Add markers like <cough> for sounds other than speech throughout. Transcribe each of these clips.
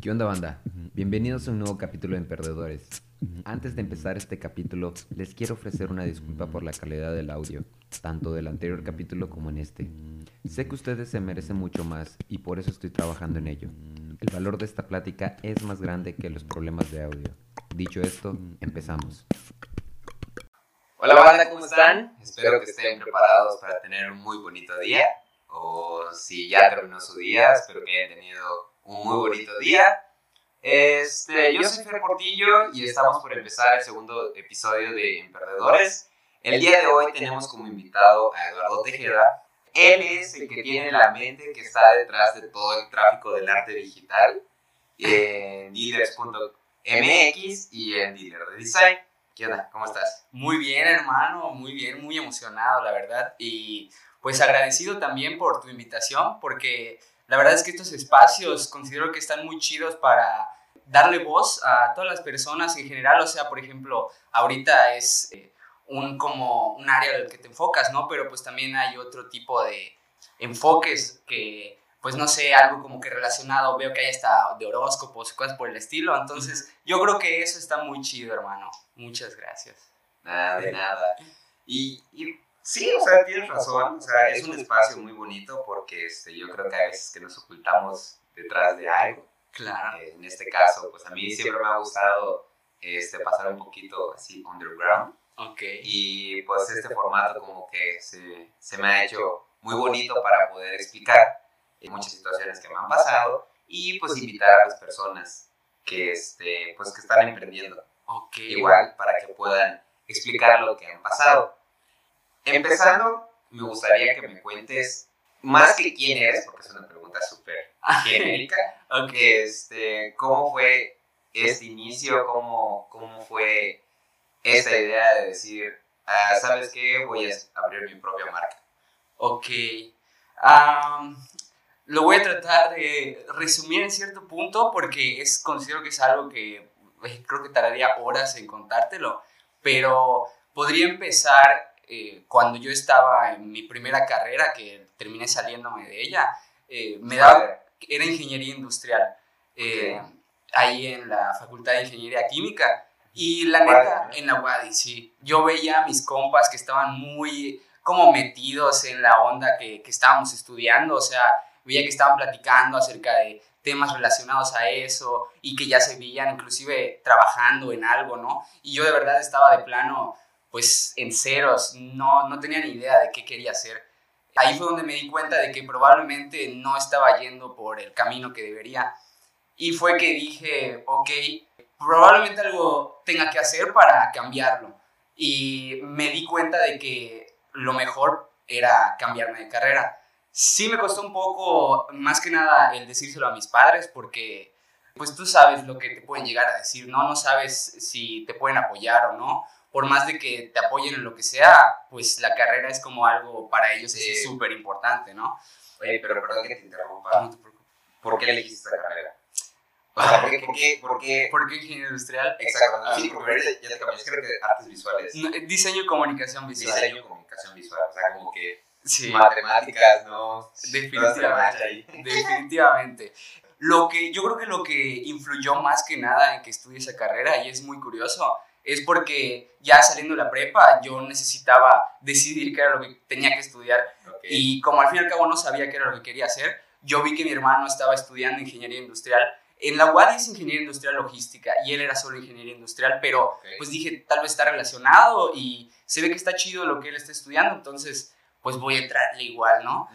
¿Qué onda banda? Bienvenidos a un nuevo capítulo de Perdedores. Antes de empezar este capítulo, les quiero ofrecer una disculpa por la calidad del audio, tanto del anterior capítulo como en este. Sé que ustedes se merecen mucho más y por eso estoy trabajando en ello. El valor de esta plática es más grande que los problemas de audio. Dicho esto, empezamos. Hola banda, ¿cómo están? Espero que estén preparados para tener un muy bonito día. O si ya terminó su día, espero que hayan tenido un muy bonito día. Este, yo soy Fer Portillo y estamos por empezar el segundo episodio de Emperdedores. El día de hoy tenemos como invitado a Eduardo Tejeda. Él es el que tiene la mente que está detrás de todo el tráfico del arte digital en dealers.mx y en Dealer de Design. ¿Qué onda? ¿Cómo estás? Muy bien, hermano, muy bien, muy emocionado, la verdad. Y pues agradecido también por tu invitación, porque la verdad es que estos espacios considero que están muy chidos para darle voz a todas las personas en general. O sea, por ejemplo, ahorita es eh, un como un área en el que te enfocas, ¿no? Pero pues también hay otro tipo de enfoques que, pues no sé, algo como que relacionado, veo que hay hasta de horóscopos, cosas por el estilo. Entonces, yo creo que eso está muy chido, hermano. Muchas gracias. Nada, de nada. Y, y Sí, o sea, tienes razón. O sea, es un espacio muy bonito porque este, yo creo que a veces que nos ocultamos detrás de algo. Claro. Eh, en este caso, pues a mí siempre me ha gustado este, pasar un poquito así underground. Ok. Y pues este formato como que se, se me ha hecho muy bonito para poder explicar muchas situaciones que me han pasado y pues invitar a las personas que, este, pues, que están emprendiendo. Ok. Igual para que puedan explicar lo que han pasado. Empezando, me gustaría que me cuentes más que quién eres, porque es una pregunta súper genérica. <laughs> ok. Este, ¿Cómo fue este inicio? ¿Cómo, cómo fue esta idea de decir, ah, ¿sabes qué? Voy a abrir mi propia marca. Ok. Lo voy a tratar de resumir en cierto punto porque es, considero que es algo que eh, creo que tardaría horas en contártelo, pero podría empezar eh, cuando yo estaba en mi primera carrera, que terminé saliéndome de ella, eh, me daba, era ingeniería industrial, eh, ahí en la Facultad de Ingeniería Química. Y la neta, en la UADI, sí. Yo veía a mis compas que estaban muy como metidos en la onda que, que estábamos estudiando, o sea, veía que estaban platicando acerca de temas relacionados a eso y que ya se veían inclusive trabajando en algo, ¿no? Y yo de verdad estaba de plano pues en ceros, no, no tenía ni idea de qué quería hacer. Ahí fue donde me di cuenta de que probablemente no estaba yendo por el camino que debería. Y fue que dije, ok, probablemente algo tenga que hacer para cambiarlo. Y me di cuenta de que lo mejor era cambiarme de carrera. Sí me costó un poco, más que nada, el decírselo a mis padres, porque pues tú sabes lo que te pueden llegar a decir, ¿no? No sabes si te pueden apoyar o no por más de que te apoyen en lo que sea, pues la carrera es como algo para ellos es súper importante, ¿no? Oye, pero perdón que te interrumpa. No te. ¿Por qué elegiste esta carrera? O sea, ¿por qué, por qué, por qué? ¿Por qué ingeniería industrial? Exacto. Ah, sí, porque ahorita ya te cambiaste, creo que artes visuales. No, eh, diseño y comunicación visual. Diseño y comunicación visual, o sea, como que sí. matemáticas, ¿no? Definitivamente. Definitivamente. Lo que, yo creo que lo que influyó más que nada en que estudie esa carrera, y es muy curioso, es porque ya saliendo de la prepa yo necesitaba decidir qué era lo que tenía que estudiar. Y como al fin y al cabo no sabía qué era lo que quería hacer, yo vi que mi hermano estaba estudiando ingeniería industrial. En la UAD es ingeniería industrial logística y él era solo ingeniería industrial, pero pues dije, tal vez está relacionado y se ve que está chido lo que él está estudiando, entonces pues voy a entrarle igual, ¿no?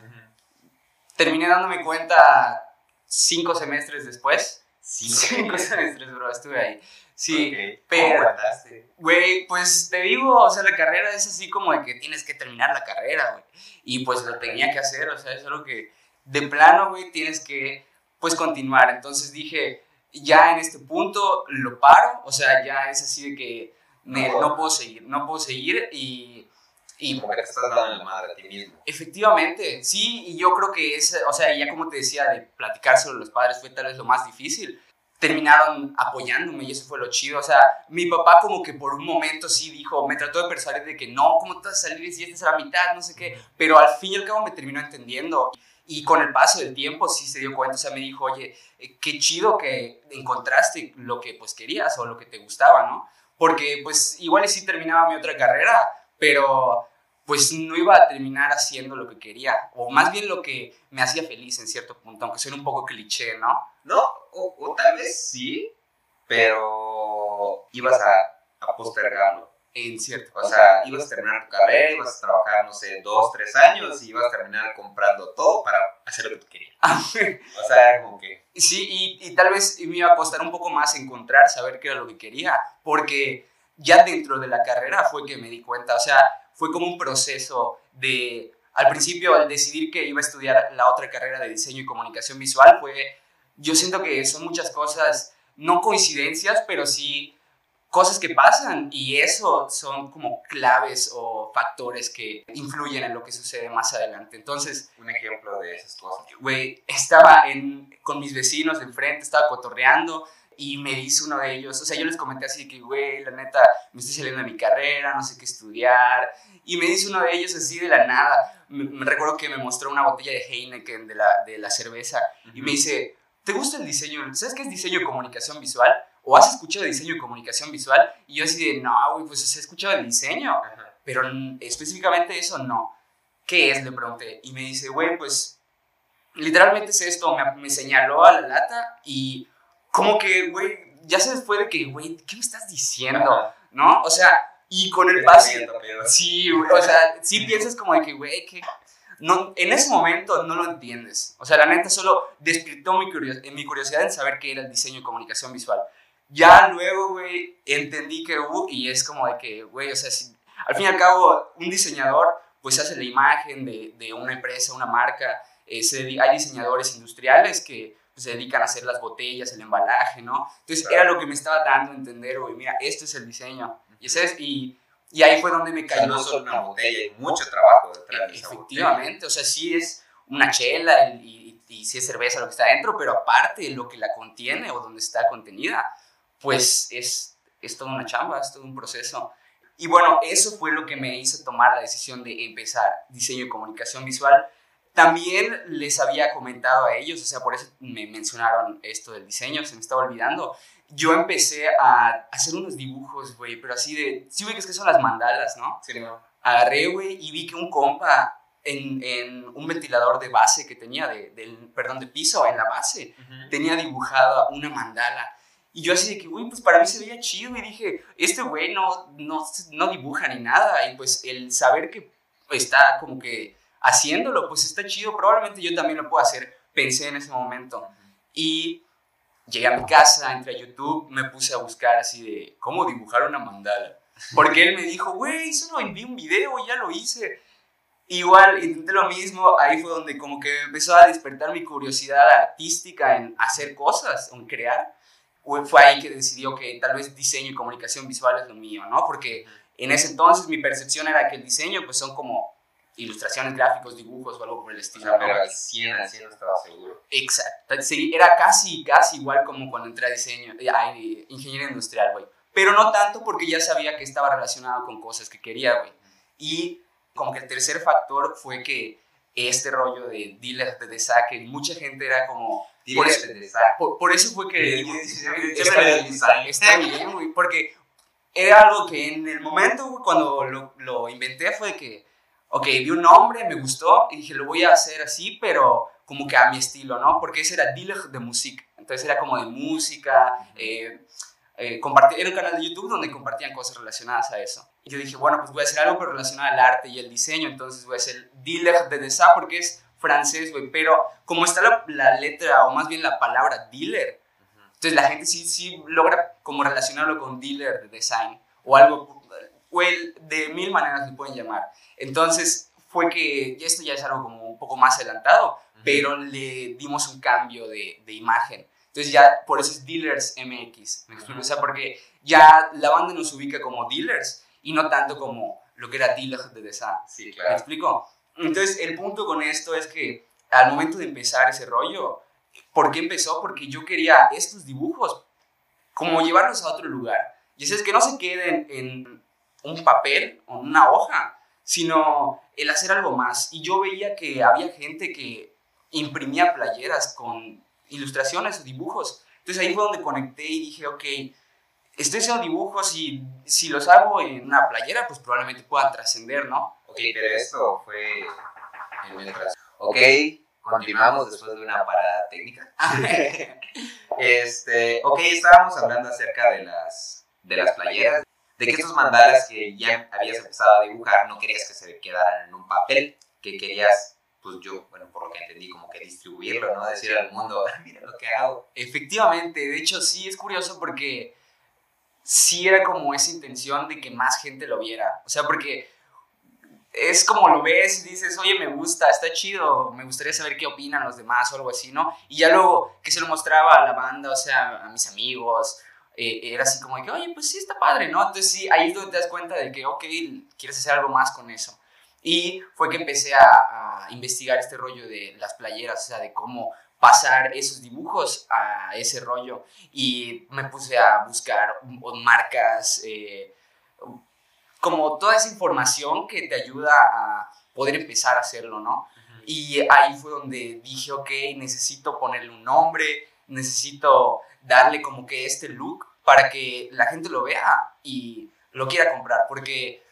Terminé dándome cuenta cinco semestres después. <laughs> Cinco semestres, bro, estuve ahí. Sí, pero, güey, pues te digo, o sea, la carrera es así como de que tienes que terminar la carrera, güey. Y pues lo tenía que hacer, o sea, es algo que de plano, güey, tienes que, pues, continuar. Entonces dije, ya en este punto lo paro, o sea, ya es así de que no puedo seguir, no puedo seguir y... Y como que te estás dando la madre a ti mismo. Efectivamente, sí, y yo creo que es, o sea, ya como te decía, de platicar sobre los padres fue tal vez lo más difícil, terminaron apoyándome y eso fue lo chido. O sea, mi papá como que por un momento sí dijo, me trató de persuadir de que no, ¿cómo te vas a salir si esta es la mitad? No sé qué. Pero al fin y al cabo me terminó entendiendo. Y con el paso del tiempo sí se dio cuenta, o sea, me dijo, oye, eh, qué chido que encontraste lo que pues querías o lo que te gustaba, ¿no? Porque pues igual sí terminaba mi otra carrera, pero pues no iba a terminar haciendo lo que quería, o más bien lo que me hacía feliz en cierto punto, aunque suene un poco cliché, ¿no? No, o, tal vez sí, pero ibas a, a postergarlo. En cierto. O sea, ibas a terminar tu carrera, ibas a trabajar, no sé, dos, tres años y ibas a terminar comprando todo para hacer lo que tú querías. Ah, o sea, como que... Sí, y, y tal vez me iba a costar un poco más encontrar, saber qué era lo que quería, porque ya dentro de la carrera fue que me di cuenta, o sea, fue como un proceso de, al principio, al decidir que iba a estudiar la otra carrera de diseño y comunicación visual, fue, yo siento que son muchas cosas, no coincidencias, pero sí cosas que pasan y eso son como claves o factores que influyen en lo que sucede más adelante. Entonces, un ejemplo de esas cosas. Güey, estaba en, con mis vecinos de enfrente, estaba cotorreando y me dice uno de ellos, o sea, yo les comenté así que, güey, la neta, me estoy saliendo de mi carrera, no sé qué estudiar. Y me dice uno de ellos así de la nada, me, recuerdo que me mostró una botella de Heineken de la, de la cerveza y me dice, ¿te gusta el diseño? ¿Sabes qué es diseño y comunicación visual? o has escuchado diseño y comunicación visual, y yo así de, no, güey, pues he escuchado de diseño, pero específicamente eso no. ¿Qué es? Le pregunté, y me dice, güey, pues literalmente es esto, me, me señaló a la lata y como que, güey, ya se fue de que, güey, ¿qué me estás diciendo? ¿No? O sea, y con el paso... Sí, güey, o sea, sí <laughs> piensas como de que, güey, que... No, en ese momento no lo entiendes. O sea, la neta solo despertó mi, mi curiosidad en saber qué era el diseño y comunicación visual. Ya luego, güey, entendí que hubo y es como de que, güey, o sea, si, al fin y al cabo, un diseñador, pues hace la imagen de, de una empresa, una marca. Eh, hay diseñadores industriales que pues, se dedican a hacer las botellas, el embalaje, ¿no? Entonces era lo que me estaba dando a entender, güey, mira, esto es el diseño. Y, ese y, y ahí fue donde me cayó. O no solo una botella, hay mucho trabajo detrás de Efectivamente, o sea, sí es una chela y, y, y sí es cerveza lo que está dentro, pero aparte lo que la contiene o donde está contenida pues es, es toda una chamba, es todo un proceso. Y bueno, eso fue lo que me hizo tomar la decisión de empezar diseño y comunicación visual. También les había comentado a ellos, o sea, por eso me mencionaron esto del diseño, se me estaba olvidando. Yo empecé a hacer unos dibujos, güey, pero así de... Sí, güey, que son las mandalas, ¿no? Sí, no. Agarré, güey, y vi que un compa en, en, un ventilador de base que tenía, de, del, perdón, de piso en la base, tenía dibujada una mandala. Y yo así de que, güey, pues para mí se veía chido y dije, este güey no, no, no dibuja ni nada. Y pues el saber que está como que haciéndolo, pues está chido. Probablemente yo también lo puedo hacer, pensé en ese momento. Y llegué a mi casa, entré a YouTube, me puse a buscar así de cómo dibujar una mandala. Porque él me dijo, güey, solo envié un video ya lo hice. Igual intenté lo mismo, ahí fue donde como que empezó a despertar mi curiosidad artística en hacer cosas, en crear fue ahí que decidió que tal vez diseño y comunicación visual es lo mío, ¿no? Porque en ese entonces mi percepción era que el diseño pues son como ilustraciones, gráficos, dibujos o algo por el estilo. ¿no? pero al 100, al 100 no estaba seguro. Exacto, sí, era casi, casi igual como cuando entré a diseño, eh, a ingeniería industrial, güey. Pero no tanto porque ya sabía que estaba relacionado con cosas que quería, güey. Y como que el tercer factor fue que este rollo de dealer de que mucha gente era como por eso, por, eso, fue que... está, bien, güey, porque era algo que en el momento, cuando lo, lo, inventé fue que, ok, vi un nombre, me gustó, y dije, lo voy a hacer así, pero como que a mi estilo, ¿no? Porque ese era dealer de música, entonces era como de música, eh, eh, era un canal de YouTube donde compartían cosas relacionadas a eso. Y yo dije, bueno, pues voy a hacer algo pero relacionado al arte y el diseño, entonces voy a hacer dealer de design porque es francés, güey, pero como está la, letra, o más bien la palabra dealer, entonces la gente sí, sí logra como relacionarlo con dealer de design, o algo, o el, de mil maneras le pueden llamar. Entonces fue que, esto ya es algo como un poco más adelantado, pero le dimos un cambio de, de, imagen. Entonces ya, por eso es Dealers MX, ¿me explico? O sea, porque ya la banda nos ubica como dealers y no tanto como lo que era dealers de design. Sí, claro. ¿Me explico? Entonces, el punto con esto es que al momento de empezar ese rollo, ¿por qué empezó? Porque yo quería estos dibujos, como llevarlos a otro lugar. Y es que no se queden en un papel o en una hoja, sino el hacer algo más. Y yo veía que había gente que imprimía playeras con ilustraciones o dibujos. Entonces ahí fue donde conecté y dije, ok, estoy haciendo dibujos y si los hago en una playera, pues probablemente puedan trascender, ¿no? Ok, pero esto fue en el Ok, continuamos después de una parada técnica. <laughs> este, ok, estábamos hablando acerca de las, de las playeras, de que estos mandalas que ya habías empezado a dibujar no querías que se quedaran en un papel, que querías, pues yo, bueno, por lo que entendí, como que distribuirlo, ¿no? Decir al mundo, "Ah, mira lo que hago. Efectivamente, de hecho sí es curioso porque sí era como esa intención de que más gente lo viera. O sea, porque es como lo ves y dices, oye, me gusta, está chido, me gustaría saber qué opinan los demás o algo así, ¿no? Y ya luego que se lo mostraba a la banda, o sea, a mis amigos, eh, era así como de que, oye, pues sí, está padre, ¿no? Entonces sí, ahí es donde te das cuenta de que, ok, quieres hacer algo más con eso. Y fue que empecé a, a investigar este rollo de las playeras, o sea, de cómo pasar esos dibujos a ese rollo. Y me puse a buscar marcas, eh, como toda esa información que te ayuda a poder empezar a hacerlo, ¿no? Y ahí fue donde dije, ok, necesito ponerle un nombre, necesito darle como que este look para que la gente lo vea y lo quiera comprar, porque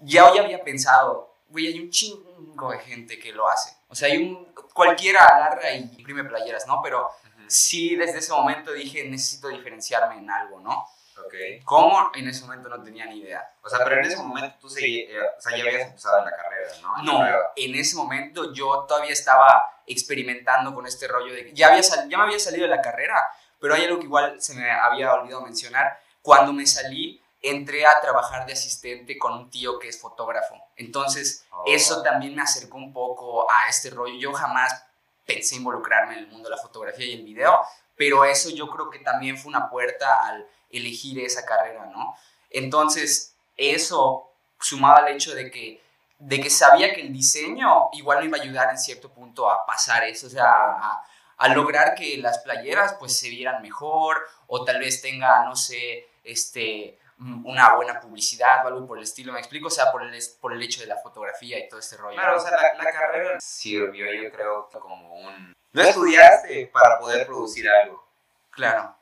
ya hoy había pensado, güey, hay un chingo de gente que lo hace. O sea, hay un, cualquiera agarra y imprime playeras, ¿no? Pero sí, desde ese momento dije, necesito diferenciarme en algo, ¿no? Ok. ¿Cómo? En ese momento no tenía ni idea. O sea, pero en ese momento tú seguí- eh, o sea, ya habías empezado en la carrera, ¿no? En No, en ese momento yo todavía estaba experimentando con este rollo de ya, había sal- ya me había salido de la carrera, pero hay algo que igual se me había olvidado mencionar. Cuando me salí, entré a trabajar de asistente con un tío que es fotógrafo. Entonces, Oh. eso también me acercó un poco a este rollo. Yo jamás pensé involucrarme en el mundo de la fotografía y el video, pero eso yo creo que también fue una puerta al elegir esa carrera, ¿no? Entonces, eso sumado al hecho de que, de que sabía que el diseño igual me iba a ayudar en cierto punto a pasar eso, o sea, a, a lograr que las playeras pues se vieran mejor o tal vez tenga, no sé, este mm, una buena publicidad o algo por el estilo, me explico, o sea, por el, es- por el hecho de la fotografía y todo este rollo. Claro, o sea, la, la carrera sirvió, yo creo, como un... No estudiaste para poder producir algo, claro.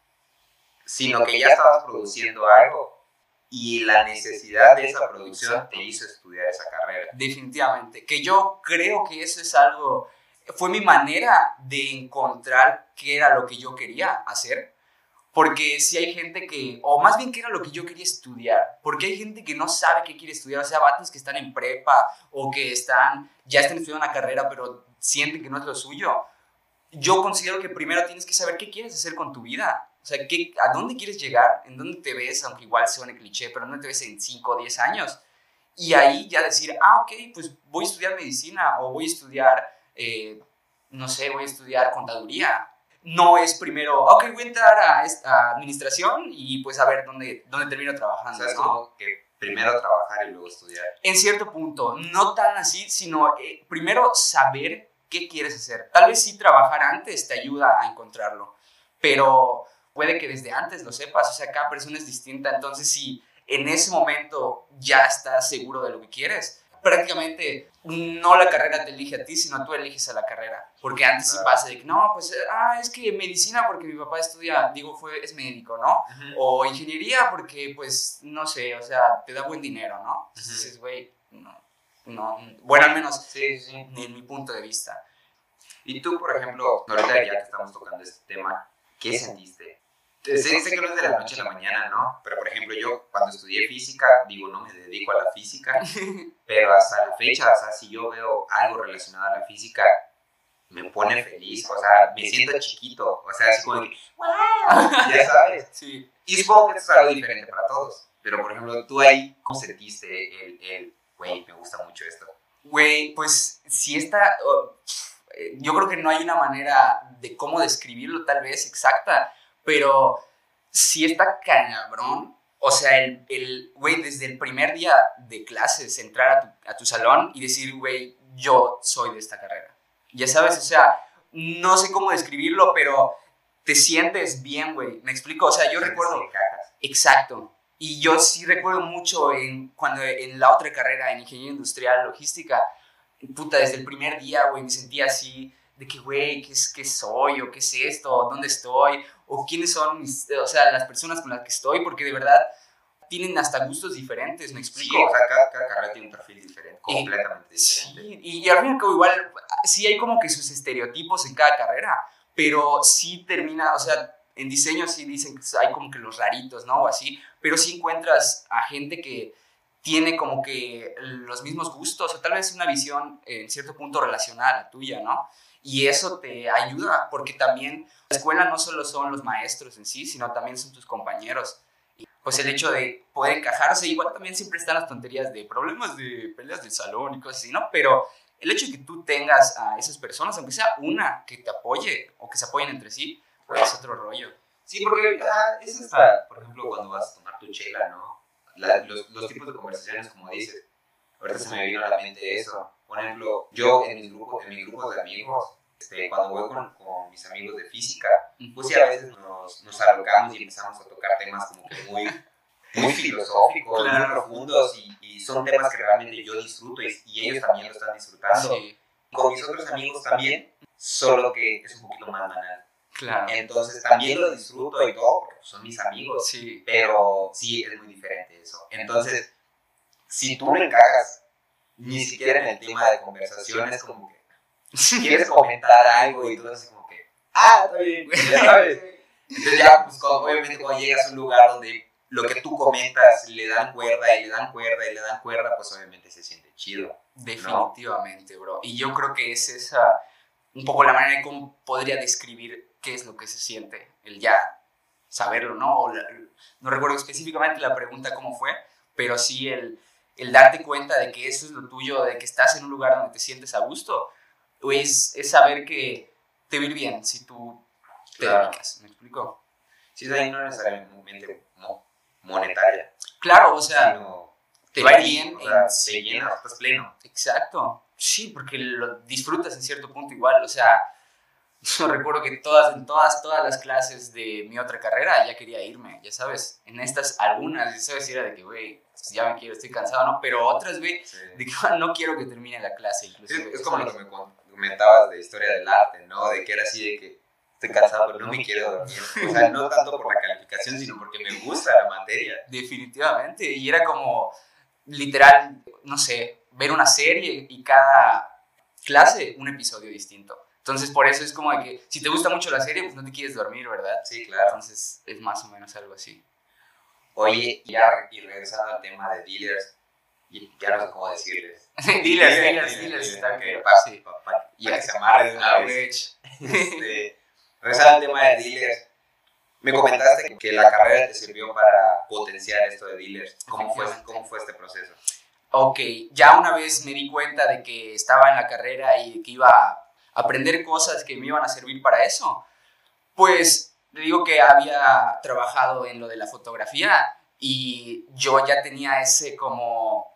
sino que ya estabas produciendo algo y la necesidad de esa producción te hizo estudiar esa carrera. Definitivamente. Que yo creo que eso es algo. Fue mi manera de encontrar qué era lo que yo quería hacer. Porque si hay gente que. O más bien qué era lo que yo quería estudiar. Porque hay gente que no sabe qué quiere estudiar. O sea, vatos que están en prepa o que están. Ya están estudiando una carrera, pero sienten que no es lo suyo. Yo considero que primero tienes que saber qué quieres hacer con tu vida. O sea, ¿qué, ¿a dónde quieres llegar? ¿En dónde te ves? Aunque igual suene cliché, pero ¿dónde te ves en 5 o 10 años? Y ahí ya decir, ah, ok, pues voy a estudiar medicina o voy a estudiar, eh, no sé, voy a estudiar contaduría. No es primero, ok, voy a entrar a, esta administración y pues a ver dónde, dónde termino O trabajando. sea, es ¿no? como que primero trabajar y luego estudiar. En cierto punto, no tan así, sino eh, primero saber qué quieres hacer. Tal vez sí trabajar antes te ayuda a encontrarlo, pero puede que desde antes lo sepas, o sea, cada persona es distinta, entonces si en ese momento ya estás seguro de lo que quieres, prácticamente no la carrera te elige a ti, sino tú eliges a la carrera, porque antes sí pasa de que no, pues, ah, es que medicina porque mi papá estudia, digo, fue, es médico, ¿no? O ingeniería porque, pues, no sé, o sea, te da buen dinero, ¿no? Entonces güey, no, no, bueno, al menos Sí, sí. en mi punto de vista. Y tú, por ejemplo, ahorita ya que estamos tocando este tema, ¿qué sentiste? Sé, sé que no es de la noche a la mañana, ¿no? Pero, por ejemplo, yo cuando estudié física, digo, no me dedico a la física, <laughs> pero hasta la fecha, o sea, si yo veo algo relacionado a la física, me pone feliz, o sea, me siento chiquito, o sea, así como que, ¡wow! <laughs> Ya sabes. Sí. Y supongo que esto es algo diferente para todos, pero, por ejemplo, tú ahí, ¿cómo sentiste el, el, güey, me gusta mucho esto? Güey, pues, si está, oh, eh, yo creo que no hay una manera de cómo describirlo tal vez exacta, pero si está cabrón, o sea, el, el, güey, desde el primer día de clases, entrar a tu, a tu salón y decir, güey, yo soy de esta carrera. Ya sabes, o sea, no sé cómo describirlo, pero te sientes bien, güey. ¿Me explico? O sea, yo recuerdo... Sí. Exacto. Y yo sí recuerdo mucho en, cuando en la otra carrera, en ingeniería industrial, logística, puta, desde el primer día, güey, me sentía así de que, güey, ¿qué, es, ¿qué soy? ¿O qué es esto? ¿Dónde estoy? ¿O quiénes son mis, o sea, las personas con las que estoy? Porque de verdad tienen hasta gustos diferentes, ¿me explico? Sí, o sea, cada, cada carrera tiene un perfil diferente, completamente diferente. Sí, y, y al fin y al cabo igual, sí hay como que sus estereotipos en cada carrera, pero sí termina, o sea, en diseño sí dicen que hay como que los raritos, ¿no? O así, pero sí encuentras a gente que tiene como que los mismos gustos, o tal vez una visión en cierto punto relacionada a la tuya, ¿no? Y eso te ayuda, porque también la escuela no solo son los maestros en sí, sino también son tus compañeros. Y pues el hecho de poder encajarse, igual también siempre están las tonterías de problemas de peleas del salón y cosas así, ¿no? Pero el hecho de que tú tengas a esas personas, aunque sea una que te apoye o que se apoyen entre sí, pues es otro rollo. Sí, porque ah, es hasta, por ejemplo, cuando vas a tomar tu chela, ¿no? La- los, los tipos de conversaciones, como dices. Ahorita se me vino a la mente eso. Por ejemplo, yo en mi grupo, en mi grupo de amigos, este, cuando voy con, con mis amigos de física, pues sí, a veces nos, nos alocamos y empezamos a tocar temas como que muy, muy filosóficos, Claro. muy profundos y, y son temas que realmente yo disfruto y, y ellos también lo están disfrutando. Sí, Con mis otros amigos también, solo que es un poquito más banal. claro. Entonces también lo disfruto y todo, porque son mis amigos, Sí, pero sí es muy diferente eso. Entonces, si tú no encajas ni siquiera en el tema de conversación, es como que <laughs> quieres comentar algo y tú así como que, ah, está bien, ya sabes. Entonces ya, pues obviamente cuando llegas a un lugar donde lo que tú comentas le dan cuerda y le dan cuerda y le dan cuerda, pues obviamente se siente chido. Definitivamente, bro. Y yo creo que es esa, un poco la manera de cómo podría describir qué es lo que se siente, el ya saberlo, ¿no? O la- no recuerdo específicamente la pregunta cómo fue, pero sí el, el darte cuenta de que eso es lo tuyo, de que estás en un lugar donde te sientes a gusto, pues es saber que te va bien si tú te Claro. dedicas, ¿me explico? Sí, ahí no necesariamente mo- monetaria, Claro, o sea, sino te va bien o sea, en- te llenas, estás pleno. Exacto. Sí, porque lo disfrutas en cierto punto igual. O sea, yo recuerdo que todas, en todas, todas las clases de mi otra carrera ya quería irme, ya sabes. En estas algunas, ya sabes, era de que, güey, ya me quiero, estoy cansado, ¿no? Pero otras, güey, Sí. de que no quiero que termine la clase, Es, inclusive. es como lo que me comentabas de historia del arte, ¿no? De que era así de que estoy cansado, pero no me quiero <laughs> dormir. O sea, no tanto por la calificación, sino porque me gusta la materia. Definitivamente. Y era como, literal, no sé, ver una serie y cada clase un episodio distinto. Entonces, por eso es como de que si te gusta mucho la serie, pues no te quieres dormir, ¿verdad? Sí, claro. Entonces es más o menos algo así. Oye, ya y regresando al tema de dealers, y ya no sé cómo decirles. <laughs> dealers, dealers, dealers, está ok, bien. Sí. para que se amarre de una vez. Average. Este, regresando al tema de dealers, me comentaste que la carrera te sirvió para potenciar esto de dealers. ¿Cómo fue, cómo fue este proceso? Ok, ya una vez me di cuenta de que estaba en la carrera y que iba aprender cosas que me iban a servir para eso, pues le digo que había trabajado en lo de la fotografía y yo ya tenía ese como,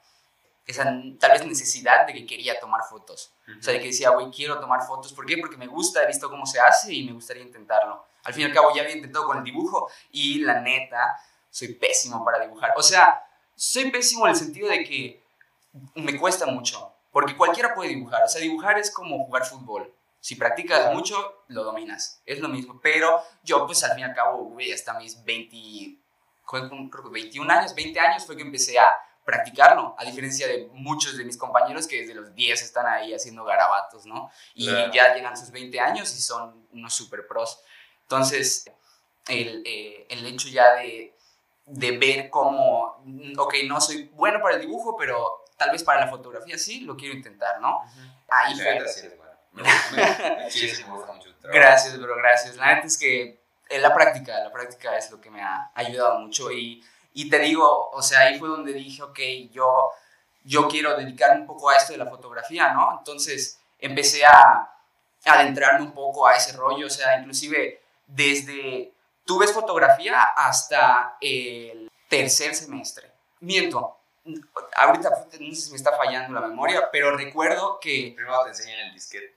esa tal vez necesidad de que quería tomar fotos. O sea, de que decía, güey, quiero tomar fotos. ¿Por qué? Porque me gusta, he visto cómo se hace y me gustaría intentarlo. Al fin y al cabo ya había intentado con el dibujo y la neta, soy pésimo para dibujar. O sea, soy pésimo en el sentido de que me cuesta mucho. Porque cualquiera puede dibujar. O sea, dibujar es como jugar fútbol. Si practicas mucho, lo dominas. Es lo mismo. Pero yo, pues al fin y al cabo, güey, hasta mis 20, creo que 21 años, 20 años fue que empecé a practicarlo, a diferencia de muchos de mis compañeros que desde los 10 están ahí haciendo garabatos, ¿no? Y Claro. ya llegan sus 20 años y son unos super pros. Entonces, el, eh, el hecho ya de, de ver cómo, ok, no soy bueno para el dibujo, pero tal vez para la fotografía sí, lo quiero intentar, ¿no? Ahí fue. <laughs> me gusta mucho tu trabajo. Gracias, bro, gracias. La neta es que eh, la práctica, la práctica es lo que me ha ayudado mucho y, y te digo, o sea, ahí fue donde dije, ok, yo, yo quiero dedicarme un poco a esto de la fotografía, ¿no? Entonces empecé a adentrarme un poco a ese rollo, o sea, inclusive desde, tú ves fotografía hasta el tercer semestre. Miento, ahorita no sé si me está fallando la memoria, pero recuerdo que Primero te enseñan el disquete.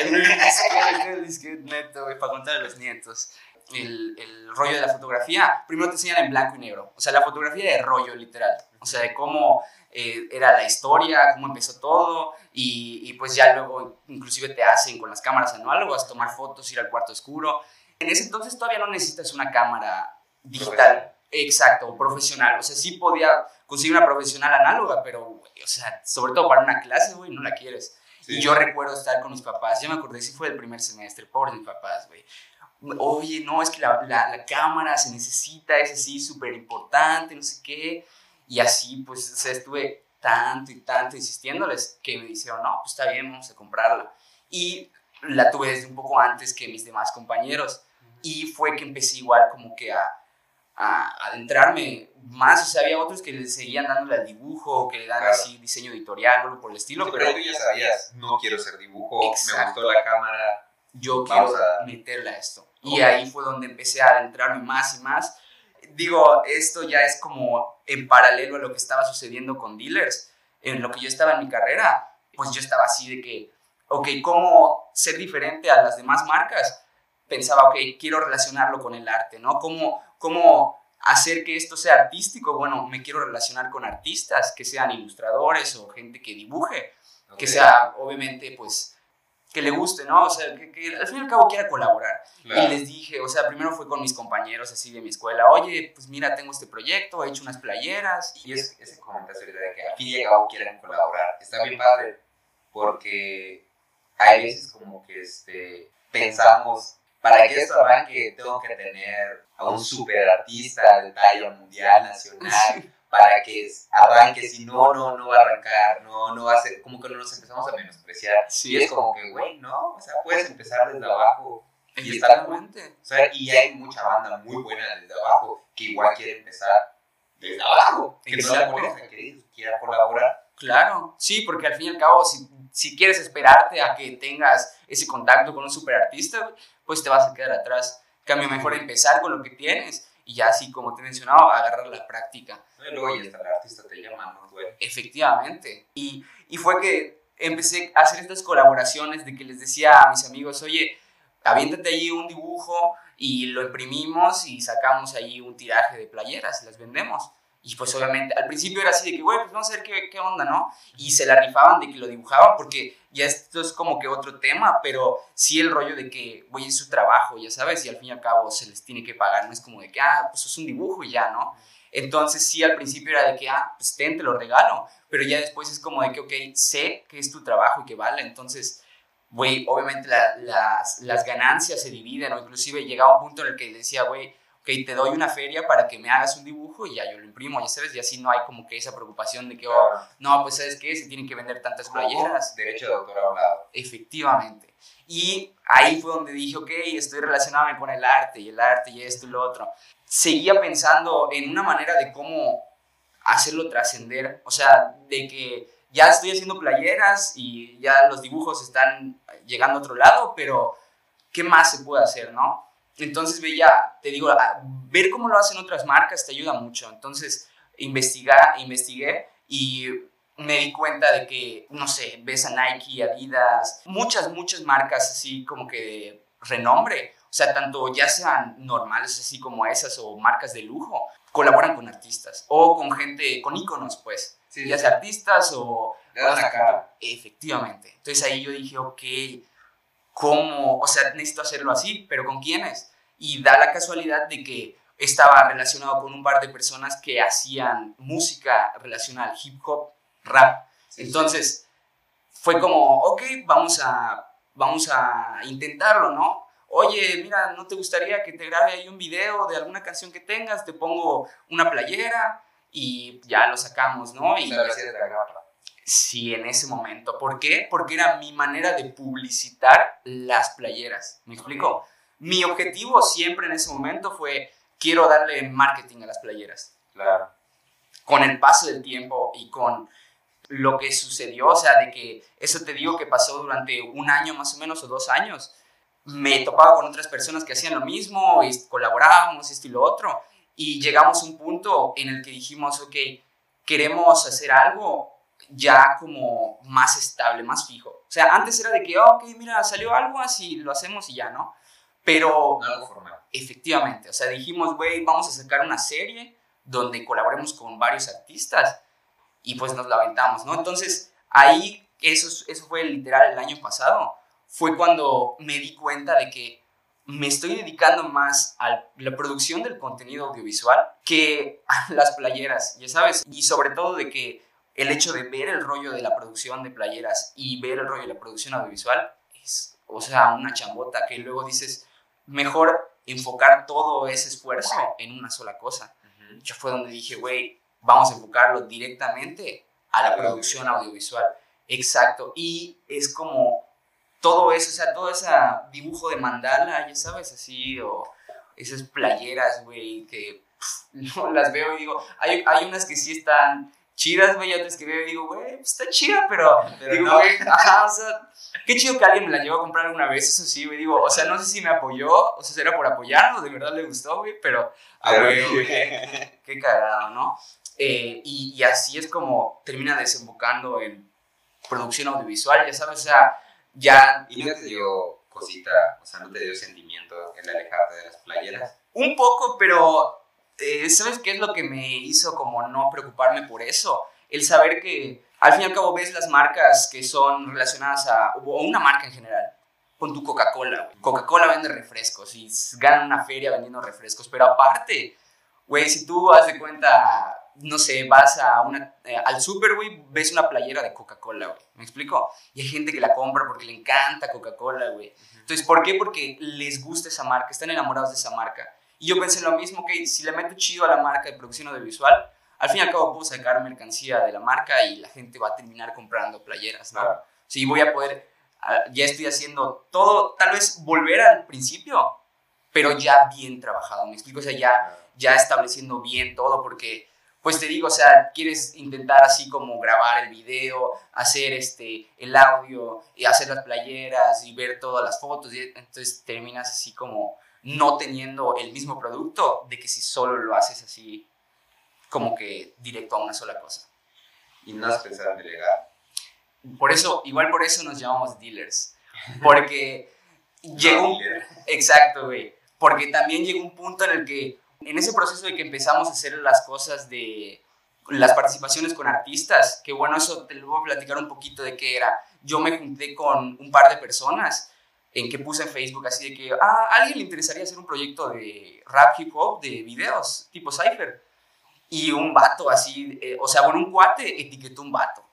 El disquete, el disquete neto, güey, para contar a los nietos. el, el, rollo de la fotografía, primero te enseñan en blanco y negro. O sea, la fotografía de rollo, literal. O sea, de cómo eh, era la historia, cómo empezó todo. Y, y, pues ya luego inclusive te hacen con las cámaras análogas tomar fotos, ir al cuarto oscuro. En ese entonces todavía no necesitas una cámara digital. Exacto, profesional. O sea, sí podía conseguir una profesional análoga, pero, o sea, sobre todo para una clase, güey, no la quieres. Sí. Y yo recuerdo estar con mis papás, ya me acordé si fue el primer semestre, pobres mis papás, güey. Oye, no, es que la, la, la cámara se necesita, es así súper importante, no sé qué. Y así, pues, o sea, estuve tanto y tanto insistiéndoles que me dijeron, no, pues está bien, vamos a comprarla. Y la tuve desde un poco antes que mis demás compañeros. Y fue que empecé igual como que a, a adentrarme más, o sea, había otros que le seguían dándole al dibujo, que le dan claro. así diseño editorial o algo por el estilo. Sí, pero, pero, tú ya sabías, no quiero ser dibujo, Exacto. me gustó la cámara. Yo quiero a... meterle a esto. Okay. Y ahí fue donde empecé a adentrarme más y más. Digo, esto ya es como en paralelo a lo que estaba sucediendo con dealers. En lo que yo estaba en mi carrera, pues yo estaba así de que, ok, ¿cómo ser diferente a las demás marcas? Pensaba, ok, quiero relacionarlo con el arte, ¿no? ¿Cómo, cómo hacer que esto sea artístico, bueno, me quiero relacionar con artistas, que sean ilustradores o gente que dibuje, okay. que sea, obviamente, pues, que le guste, ¿no? O sea, que, que al fin y al cabo quiera colaborar. Claro. Y les dije, o sea, primero fue con mis compañeros así de mi escuela, oye, pues mira, tengo este proyecto, he hecho unas playeras. Y es, ese comentario ahorita de que al fin y al cabo quieran colaborar, está bien padre, porque hay veces como que este, pensamos para que esto arranque tengo que tener a un super artista de talla mundial, nacional, para que arranque, si no, no, no va a arrancar, no, no va a ser, como que nos empezamos a menospreciar. Sí, y es como que, güey, no, o sea, puedes empezar desde abajo. Y, está, o sea, y hay mucha banda muy buena desde abajo que igual quiere empezar desde abajo, que no la pones a que quiera colaborar. Claro, sí, porque al fin y al cabo, si, si quieres esperarte a que tengas ese contacto con un superartista, pues te vas a quedar atrás. Cambio, mejor empezar con lo que tienes y ya así, como te he mencionado, agarrar la práctica. Y luego ya está el artista te llama, ¿no? Güey? Efectivamente. Y, y fue que empecé a hacer estas colaboraciones de que les decía a mis amigos, oye, aviéntate allí un dibujo y lo imprimimos y sacamos allí un tiraje de playeras y las vendemos. Y pues obviamente al principio era así de que, güey, pues vamos a ver qué, qué, onda, ¿no? Y se la rifaban de que lo dibujaban porque ya esto es como que otro tema, pero sí el rollo de que, güey, es su trabajo, ya sabes, y al fin y al cabo se les tiene que pagar, no es como de que, ah, pues es un dibujo y ya, ¿no? Entonces sí al principio era de que, ah, pues ten, te lo regalo, pero ya después es como de que, ok, sé que es tu trabajo y que vale, entonces, güey, obviamente la, las, las ganancias se dividen o inclusive llegaba un punto en el que decía, güey, ok, te doy una feria para que me hagas un dibujo y ya yo lo imprimo, ya sabes, y así no hay como que esa preocupación de que, oh, no, pues sabes qué, se tienen que vender tantas playeras. Derecho de autor hablado. Efectivamente. Y ahí fue donde dije, ok, estoy relacionado con el arte y el arte y esto y lo otro. Seguía pensando en una manera de cómo hacerlo trascender, o sea, de que ya estoy haciendo playeras y ya los dibujos están llegando a otro lado, pero ¿qué más se puede hacer, no? Entonces veía, te digo, ver cómo lo hacen otras marcas te ayuda mucho. Entonces investigar, investigué y me di cuenta de que, no sé, ves a Nike, Adidas, muchas, muchas marcas así como que de renombre. O sea, tanto ya sean normales así como esas o marcas de lujo, colaboran con artistas o con gente, con íconos, pues. Sí, ya sea artistas o... Le la cara. Efectivamente. Entonces ahí yo dije, ok, ¿cómo? O sea, necesito hacerlo así, pero ¿con quiénes? Y da la casualidad de que estaba relacionado con un par de personas que hacían música relacionada al hip hop, rap. Sí, Entonces, sí. fue como, ok, vamos a, vamos a intentarlo, ¿no? Oye, mira, ¿no te gustaría que te grabe ahí un video de alguna canción que tengas? Te pongo una playera y ya lo sacamos, ¿no? Y, Sí, en ese momento. ¿Por qué? Porque era mi manera de publicitar las playeras. ¿Me explico? Mi objetivo siempre en ese momento fue, quiero darle marketing a las playeras. Claro. Con el paso del tiempo y con lo que sucedió, o sea, de que eso te digo que pasó durante un año más o menos o dos años, me topaba con otras personas que hacían lo mismo y colaborábamos esto y lo otro y llegamos a un punto en el que dijimos, ok, queremos hacer algo ya como más estable, más fijo. O sea, antes era de que, ok, mira, salió algo así, lo hacemos y ya, ¿no? Pero... Algo formal. efectivamente. O sea, dijimos, güey, vamos a sacar una serie donde colaboremos con varios artistas y pues nos la aventamos, ¿no? Entonces, ahí, eso, eso fue literal el año pasado, fue cuando me di cuenta de que me estoy dedicando más a la producción del contenido audiovisual que a las playeras, ya sabes, y sobre todo de que el hecho de ver el rollo de la producción de playeras y ver el rollo de la producción audiovisual es, o sea, una chambota que luego dices, mejor enfocar todo ese esfuerzo en una sola cosa. Yo fue donde dije, güey, vamos a enfocarlo directamente a la producción audiovisual. Exacto. Y es como todo eso, o sea, todo ese dibujo de mandala, ya sabes, así, o esas playeras, güey, que <laughs> no las veo y digo, hay, hay unas que sí están chidas, güey, otras que veo y digo, güey, pues está chida, pero, digo, güey, ajá, o sea, qué chido que alguien me la llevó a comprar una vez, eso sí, güey, digo, o sea, no sé si me apoyó, o sea, era por apoyarlo, de verdad le gustó, güey, pero, a güey, qué cagado, ¿no? Eh, y, y así es como termina desembocando en producción audiovisual, ya sabes, o sea, ya... ¿Y no te dio cosita, o sea, no te dio sentimiento el alejarte de las playeras? Un poco, pero eh, ¿sabes qué es lo que me hizo como no preocuparme por eso? El saber que al fin y al cabo ves las marcas que son relacionadas a, o una marca en general, con tu Coca-Cola. Coca-Cola vende refrescos y ganan una feria vendiendo refrescos, pero aparte, güey, si tú haz de cuenta no sé, vas a una, eh, al super, güey, ves una playera de Coca-Cola, güey. ¿Me explico? Y hay gente que la compra porque le encanta Coca-Cola, güey. Entonces, ¿por qué? Porque les gusta esa marca, están enamorados de esa marca. Y yo pensé lo mismo, que si le meto chido a la marca de producción audiovisual, al fin y al cabo puedo sacar mercancía de la marca y la gente va a terminar comprando playeras, ¿no? Sí, voy a poder, ya estoy haciendo todo, tal vez volver al principio, pero ya bien trabajado, ¿me explico? O sea, ya, ya estableciendo bien todo, porque pues te digo, o sea, quieres intentar así como grabar el video, hacer este, el audio, y hacer las playeras y ver todas las fotos, y entonces terminas así como no teniendo el mismo producto de que si solo lo haces así como que directo a una sola cosa. ¿Y no has pensado en delegar? Por eso, igual por eso nos llamamos dealers, porque <laughs> llegó Exacto, güey, porque también llegó un punto en el que en ese proceso de que empezamos a hacer las cosas de las participaciones con artistas, que bueno, eso te lo voy a platicar un poquito de qué era. Yo me junté con un par de personas en que puse en Facebook así de que, ah, a alguien le interesaría hacer un proyecto de rap hip hop, de videos, tipo Cypher. Y un vato así, eh, o sea, bueno, un cuate etiquetó un vato.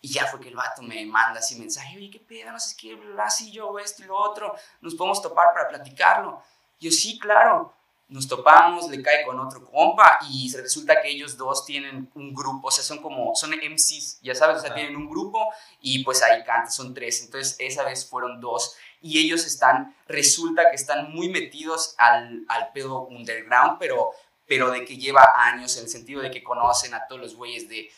Y ya fue que el vato me manda así mensaje, oye, qué pedo, no sé qué, así yo, esto y lo otro, nos podemos topar para platicarlo. yo, sí, claro nos topamos, le cae con otro compa y resulta que ellos dos tienen un grupo, o sea, son como, son MCs, ya sabes, o sea, tienen un grupo y pues ahí canta, son tres, entonces esa vez fueron dos y ellos están, resulta que están muy metidos al, al pedo underground, pero, pero de que lleva años, en el sentido de que conocen a todos los güeyes de...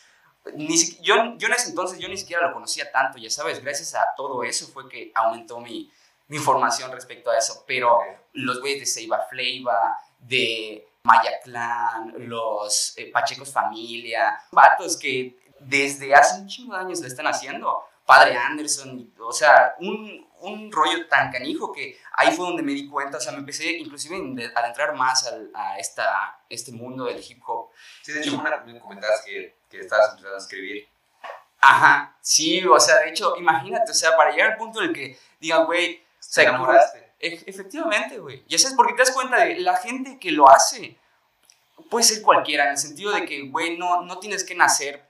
Ni yo, yo en ese entonces yo ni siquiera lo conocía tanto, ya sabes, gracias a todo eso fue que aumentó mi, mi información respecto a eso, pero los güeyes de Seiba Fleiva, de Maya Clan, los eh, Pachecos Familia, vatos que desde hace un chingo de años lo están haciendo. Padre Anderson, o sea, un, un, rollo tan canijo que ahí fue donde me di cuenta, o sea, me empecé inclusive a adentrar más al, a esta, este mundo del hip hop. Sí, de hecho, me comentabas que, que estabas empezando a escribir. Ajá, sí, o sea, de hecho, imagínate, o sea, para llegar al punto en el que digan, güey, o sea, enamoraste? efectivamente, güey. Ya sabes, porque te das cuenta de la gente que lo hace. Puede ser cualquiera, en el sentido de que, güey, no, no tienes que nacer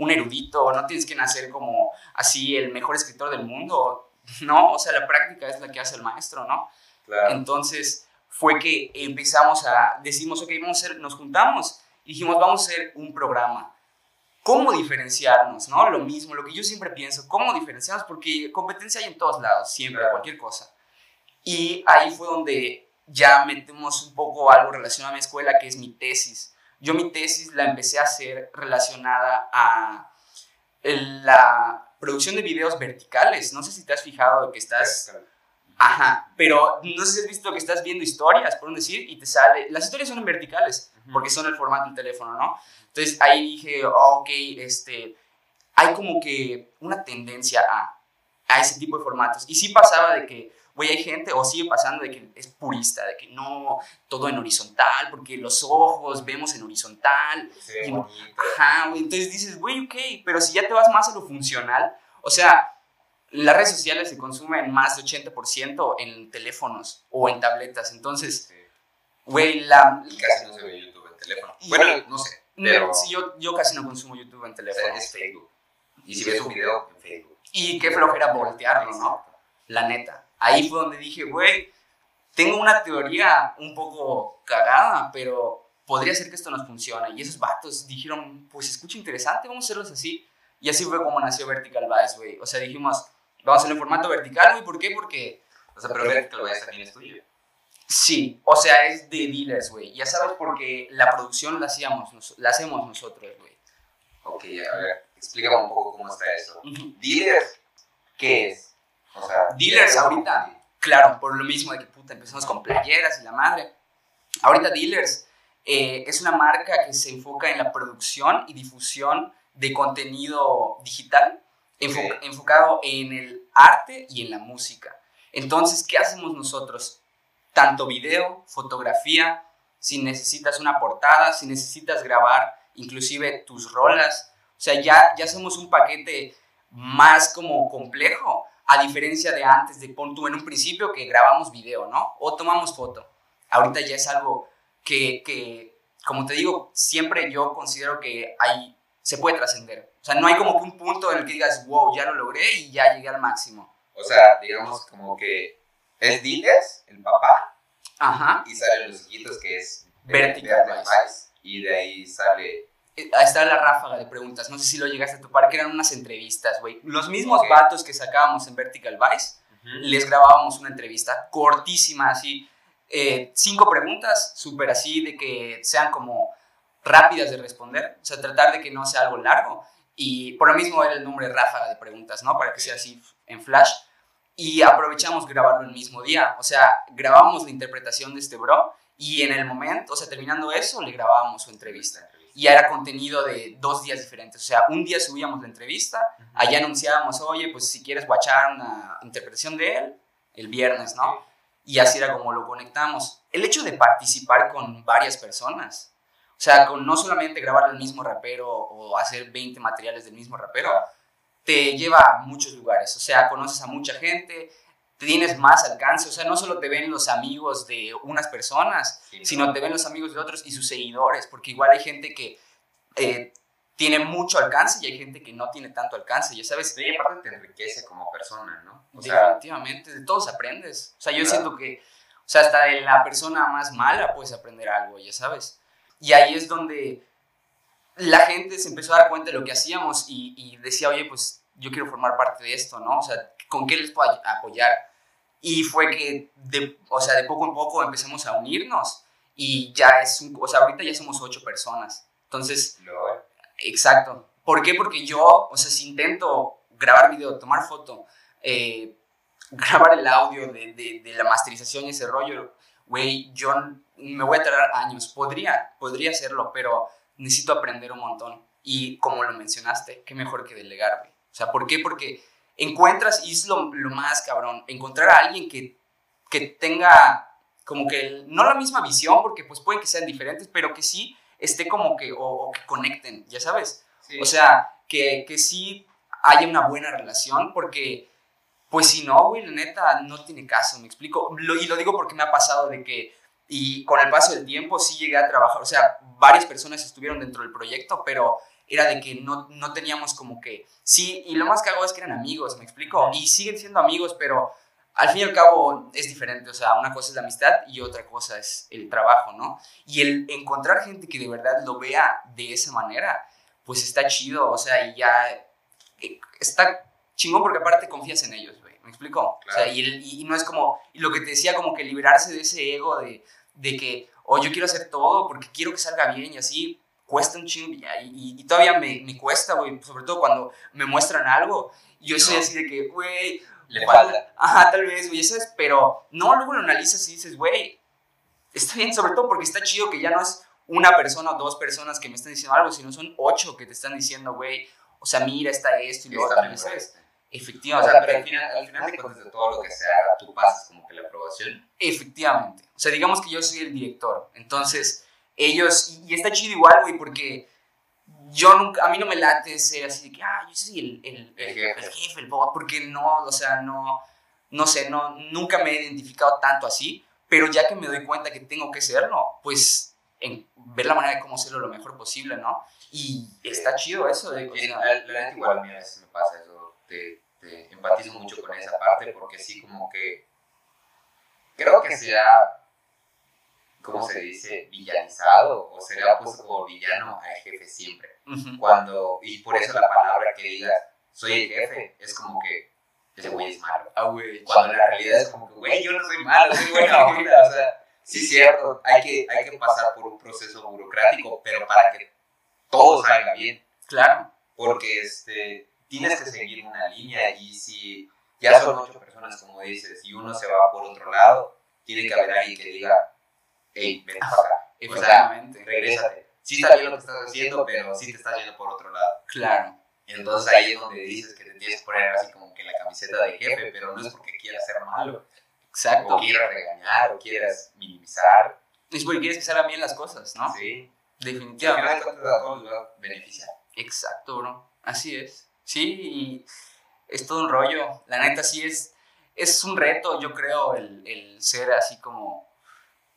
un erudito, no tienes que nacer como así el mejor escritor del mundo. <laughs> No, o sea, la práctica es la que hace el maestro, ¿no? Claro. Entonces, fue que empezamos a, decimos, ok, vamos a hacer, nos juntamos y dijimos, vamos a hacer un programa. ¿Cómo diferenciarnos? ¿no? Lo mismo, lo que yo siempre pienso, ¿cómo diferenciarnos? Porque competencia hay en todos lados, siempre, cualquier cosa. Y ahí fue donde ya metemos un poco algo relacionado a mi escuela, que es mi tesis. Yo mi tesis la empecé a hacer relacionada a la producción de videos verticales. No sé si te has fijado que estás... Ajá, pero no sé si has visto que estás viendo historias, por decir, y te sale... Las historias son en verticales, porque son el formato del teléfono, ¿no? Entonces ahí dije, ok, este, hay como que una tendencia a, a ese tipo de formatos. Y sí pasaba de que güey, hay gente, o sigue pasando, de que es purista, de que no, todo en horizontal, porque los ojos vemos en horizontal. Ve Y-. Ajá, güey. Entonces dices, güey, ok, pero si ya te vas más a lo funcional, o sea, las redes sociales se consumen más de 80% en teléfonos o en tabletas. Entonces, Sí. güey, la. Y casi no se ve YouTube en teléfono. Bueno, no sé, pero sí, yo, yo casi no consumo YouTube en teléfono. es Facebook. Y si ves un video, en Facebook. Y qué flojera voltearlo, ¿no? La neta. Ahí fue donde dije, güey, tengo una teoría un poco cagada, pero podría ser que esto nos funcione. Y esos vatos dijeron, pues escucha interesante, vamos a hacerlos así. Y así fue como nació Vertical Vice, güey. O sea, dijimos, vamos a hacerlo en formato vertical, güey. ¿Por qué? Porque O sea, pero ver que lo veas también es tuyo. sí, o sea, es de dealers, güey. Ya sabes, porque la producción la, hacíamos, nos- la hacemos nosotros, güey. Ok, a ver, explícame un poco cómo está eso. ¿Dealers? ¿Qué es? O sea, Dealers ahorita. Claro, por lo mismo de que puta, empezamos con playeras y la madre. Ahorita Dealers eh, es una marca que se enfoca en la producción y difusión de contenido digital, enfo- enfocado en el arte y en la música. Entonces, ¿qué hacemos nosotros? Tanto video, fotografía, si necesitas una portada, si necesitas grabar inclusive tus rolas. O sea, ya, ya somos un paquete más como complejo, a diferencia de antes, de pon tú en un principio que grabamos video, ¿no? O tomamos foto. Ahorita ya es algo que, que, como te digo, siempre yo considero que hay, se puede trascender. O sea, no hay como que un punto en el que digas, wow, ya lo logré y ya llegué al máximo. O sea, digamos como que es Dealers, el papá, Ajá. y salen los hijitos que es Vertical Vice. Y de ahí sale está la ráfaga de preguntas. No sé si lo llegaste a topar, que eran unas entrevistas, güey. Los mismos Ok. vatos que sacábamos en Vertical Vice, les grabábamos una entrevista cortísima, así, eh, cinco preguntas, súper así, de que sean como rápidas de responder, o sea, tratar de que no sea algo largo. Y por lo mismo era el nombre ráfaga de preguntas, ¿no? Para que sea así en flash. Y aprovechamos grabarlo el mismo día, o sea, grabamos la interpretación de este bro y en el momento, o sea, terminando eso, le grabábamos su entrevista. Y era contenido de dos días diferentes, o sea, un día subíamos la entrevista, Allá anunciábamos, oye, pues si quieres guachar una interpretación de él, el viernes, ¿no? Y así era como lo conectamos. El hecho de participar con varias personas, o sea, con no solamente grabar al mismo rapero o hacer 20 materiales del mismo rapero, te lleva a muchos lugares, o sea, conoces a mucha gente, tienes más alcance, o sea, no solo te ven los amigos de unas personas, Sí, ¿no? sino te ven los amigos de otros y sus seguidores, porque igual hay gente que eh, tiene mucho alcance y hay gente que no tiene tanto alcance, ya sabes. Sí, aparte te enriquece como persona, ¿no? O sea, Definitivamente, de todos aprendes. O sea, yo siento que, o sea, hasta de la persona más mala puedes aprender algo, ya sabes. Y ahí es donde la gente se empezó a dar cuenta de lo que hacíamos y, y decía, oye, pues yo quiero formar parte de esto, ¿no? O sea, ¿con qué les puedo apoyar? Y fue que, de, o sea, de poco en poco empezamos a unirnos y ya es, un, o sea, ahorita ya somos ocho personas. Entonces, lo- Exacto. ¿Por qué? Porque yo, o sea, si intento grabar video, tomar foto, eh, <laughs> grabar el audio de, de, de la masterización y ese rollo, güey, yo me voy a tardar años. Podría, podría hacerlo, pero necesito aprender un montón. Y como lo mencionaste, qué mejor que delegar, güey. O sea, ¿por qué? Porque encuentras, y es lo, lo más cabrón, encontrar a alguien que, que tenga como que no la misma visión, porque pues pueden que sean diferentes, pero que sí esté como que, o, o que conecten, ya sabes. sí. O sea, que, que sí haya una buena relación, porque, pues si no, güey, la neta, no tiene caso, me explico. Lo- y lo digo porque me ha pasado de que, y con el paso del tiempo sí llegué a trabajar, o sea, varias personas estuvieron dentro del proyecto, pero era de que no, no teníamos como que, sí, y lo más hago es que eran amigos, me explico, y siguen siendo amigos, pero al fin y al cabo es diferente, o sea, una cosa es la amistad y otra cosa es el trabajo, ¿no? Y el encontrar gente que de verdad lo vea de esa manera, pues está chido, o sea, y ya eh, está chingón porque aparte confías en ellos, güey, ¿me explico? O sea, Claro. y, el- y no es como, y lo que te decía, como que liberarse de ese ego de, de que, oh, yo quiero hacer todo porque quiero que salga bien y así, cuesta un chingo, y, y- y todavía me, me cuesta, güey, sobre todo cuando me muestran algo, yo soy No. así de que, güey, Le falta. Ajá, tal vez, güey, ¿sabes? Pero no, luego lo analizas y dices, güey, está bien, sobre todo porque está chido que ya no es una persona o dos personas que me están diciendo algo, sino son ocho que te están diciendo, güey, o sea, mira, está esto y lo Está otro, ¿sabes? Efectivamente. O sea, pero al final, al final de cuentas de todo lo que se haga, tú pasas como que la aprobación. Efectivamente. O sea, digamos que yo soy el director. Entonces, ellos, y, y está chido igual, güey, porque yo nunca, a mí no me late ser así de que, ah, yo soy el, el, El el, jefe. el jefe, el boba, porque no, o sea, no, no sé, no, nunca me he identificado tanto así, pero ya que me doy cuenta que tengo que serlo, pues en ver la manera de cómo hacerlo lo mejor posible, ¿no? Y está chido eso, de, Sí, sea, la, neta igual, mira, a veces me pasa eso. Te, te empatizo mucho con esa parte porque sí, como que. Creo que se ha. ¿Cómo se dice? Villanizado o se le ha puesto como villano al jefe siempre. Cuando. Y por eso la palabra que digas, soy el jefe, es como que ese güey es malo. ah, güey, Cuando la realidad es como que, güey, yo no soy <laughs> malo, soy <laughs> buena onda. O sea, sí es cierto, hay que, hay que pasar por un proceso burocrático, pero para que todo salga bien claro, porque este, tienes que seguir una línea y si ya son ocho personas, como dices, y uno se va por otro lado, tiene que haber alguien que diga, hey, acá, <laughs> o sea, regrésate. Sí está bien lo que estás haciendo, pero sí te estás yendo por otro lado. claro, Entonces ahí es donde dices que te tienes que poner así como que la camiseta de jefe, pero no es porque quieras ser malo, exacto. o quieras regañar, o quieras minimizar. Es porque quieres que salgan bien las cosas, ¿no? Sí. Al Definitivamente. final a todos va a beneficiar. Exacto, bro. Así es. Sí, y es todo un rollo. La neta, sí es, es un reto, yo creo, el, el ser así como,